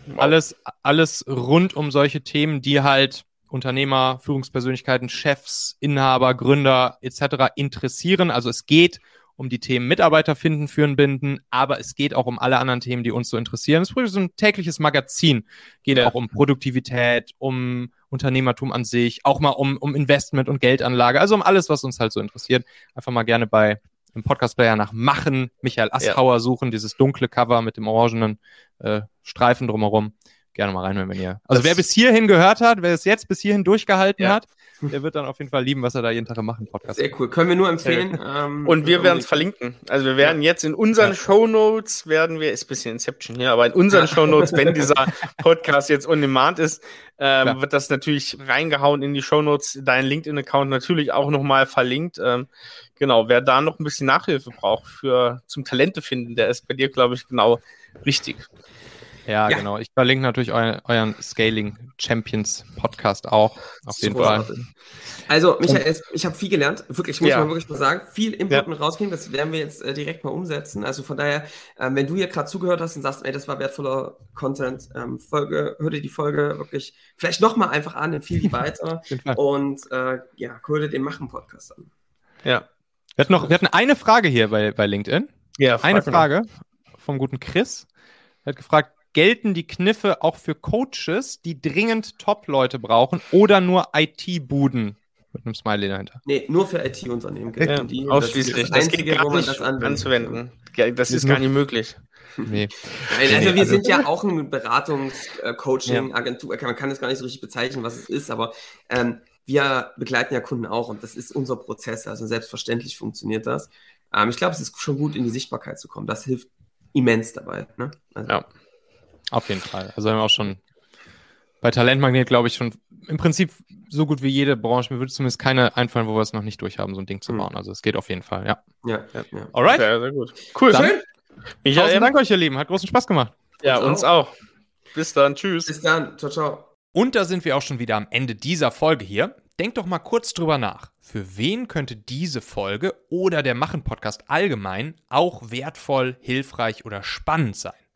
Wow. Alles, alles rund um solche Themen, die halt Unternehmer, Führungspersönlichkeiten, Chefs, Inhaber, Gründer etc. interessieren. Also es geht um die Themen Mitarbeiter finden, führen, binden, aber es geht auch um alle anderen Themen, die uns so interessieren. Es ist so ein tägliches Magazin, geht ja. auch um Produktivität, um Unternehmertum an sich, auch mal um, um Investment und Geldanlage, also um alles, was uns halt so interessiert. Einfach mal gerne bei im Podcast-Player nach Machen, Michael Asshauer ja. suchen, dieses dunkle Cover mit dem orangenen äh, Streifen drumherum gerne mal reinhören, wenn ihr. Also das wer bis hierhin gehört hat, wer es jetzt bis hierhin durchgehalten ja. hat, der wird dann auf jeden Fall lieben, was er da jeden Tag machen Podcast. Sehr cool, können wir nur empfehlen. Ähm, und wir werden es verlinken. Also wir werden ja. jetzt in unseren ja. Show Notes werden wir, ist ein bisschen Inception hier, aber in unseren Show Notes, wenn dieser Podcast jetzt on demand ist, ähm, wird das natürlich reingehauen in die Show Notes. Dein LinkedIn-Account natürlich auch nochmal verlinkt. Ähm, genau, wer da noch ein bisschen Nachhilfe braucht für zum Talente finden, der ist bei dir, glaube ich, genau richtig. Ja, ja, genau. Ich verlinke natürlich eu euren Scaling Champions Podcast auch. Auf jeden Fall. Also, Michael, ich habe viel gelernt. Wirklich, muss ja. man wirklich mal sagen. Viel Input ja. rauskriegen. Das werden wir jetzt äh, direkt mal umsetzen. Also von daher, äh, wenn du hier gerade zugehört hast und sagst, ey, das war wertvoller Content, ähm, Folge, hör dir die Folge wirklich vielleicht nochmal einfach an, empfehle die weiter. und äh, ja, hör dir den Machen-Podcast an. Ja. Wir hatten, noch, wir hatten eine Frage hier bei, bei LinkedIn. Ja, eine Frage vom guten Chris. Er hat gefragt, gelten die Kniffe auch für Coaches, die dringend Top-Leute brauchen oder nur IT-Buden? Mit einem Smiley dahinter. Nee, nur für IT-Unternehmen gelten ja, die. Ausschließlich. Das, das, geht gar nicht das anzuwenden. Das ist gar nicht möglich. Nee. Nein, also wir also, sind ja auch ein Beratungs-Coaching-Agentur. Man kann es gar nicht so richtig bezeichnen, was es ist, aber ähm, wir begleiten ja Kunden auch und das ist unser Prozess. Also selbstverständlich funktioniert das. Ähm, ich glaube, es ist schon gut, in die Sichtbarkeit zu kommen. Das hilft immens dabei. Ne? Also, ja. Auf jeden Fall. Also haben wir auch schon bei Talentmagnet, glaube ich, schon im Prinzip so gut wie jede Branche. Mir würde zumindest keine einfallen, wo wir es noch nicht durchhaben, so ein Ding zu hm. bauen. Also es geht auf jeden Fall, ja. Ja, ja, ja. Alright. Sehr, sehr gut. Cool. Dann, Schön. Michael, Tausend Dank euch, ihr Lieben. Hat großen Spaß gemacht. Ja, uns, auch. auch. Bis dann. Tschüss. Bis dann. Ciao, ciao. Und da sind wir auch schon wieder am Ende dieser Folge hier. Denkt doch mal kurz drüber nach. Für wen könnte diese Folge oder der Machen-Podcast allgemein auch wertvoll, hilfreich oder spannend sein?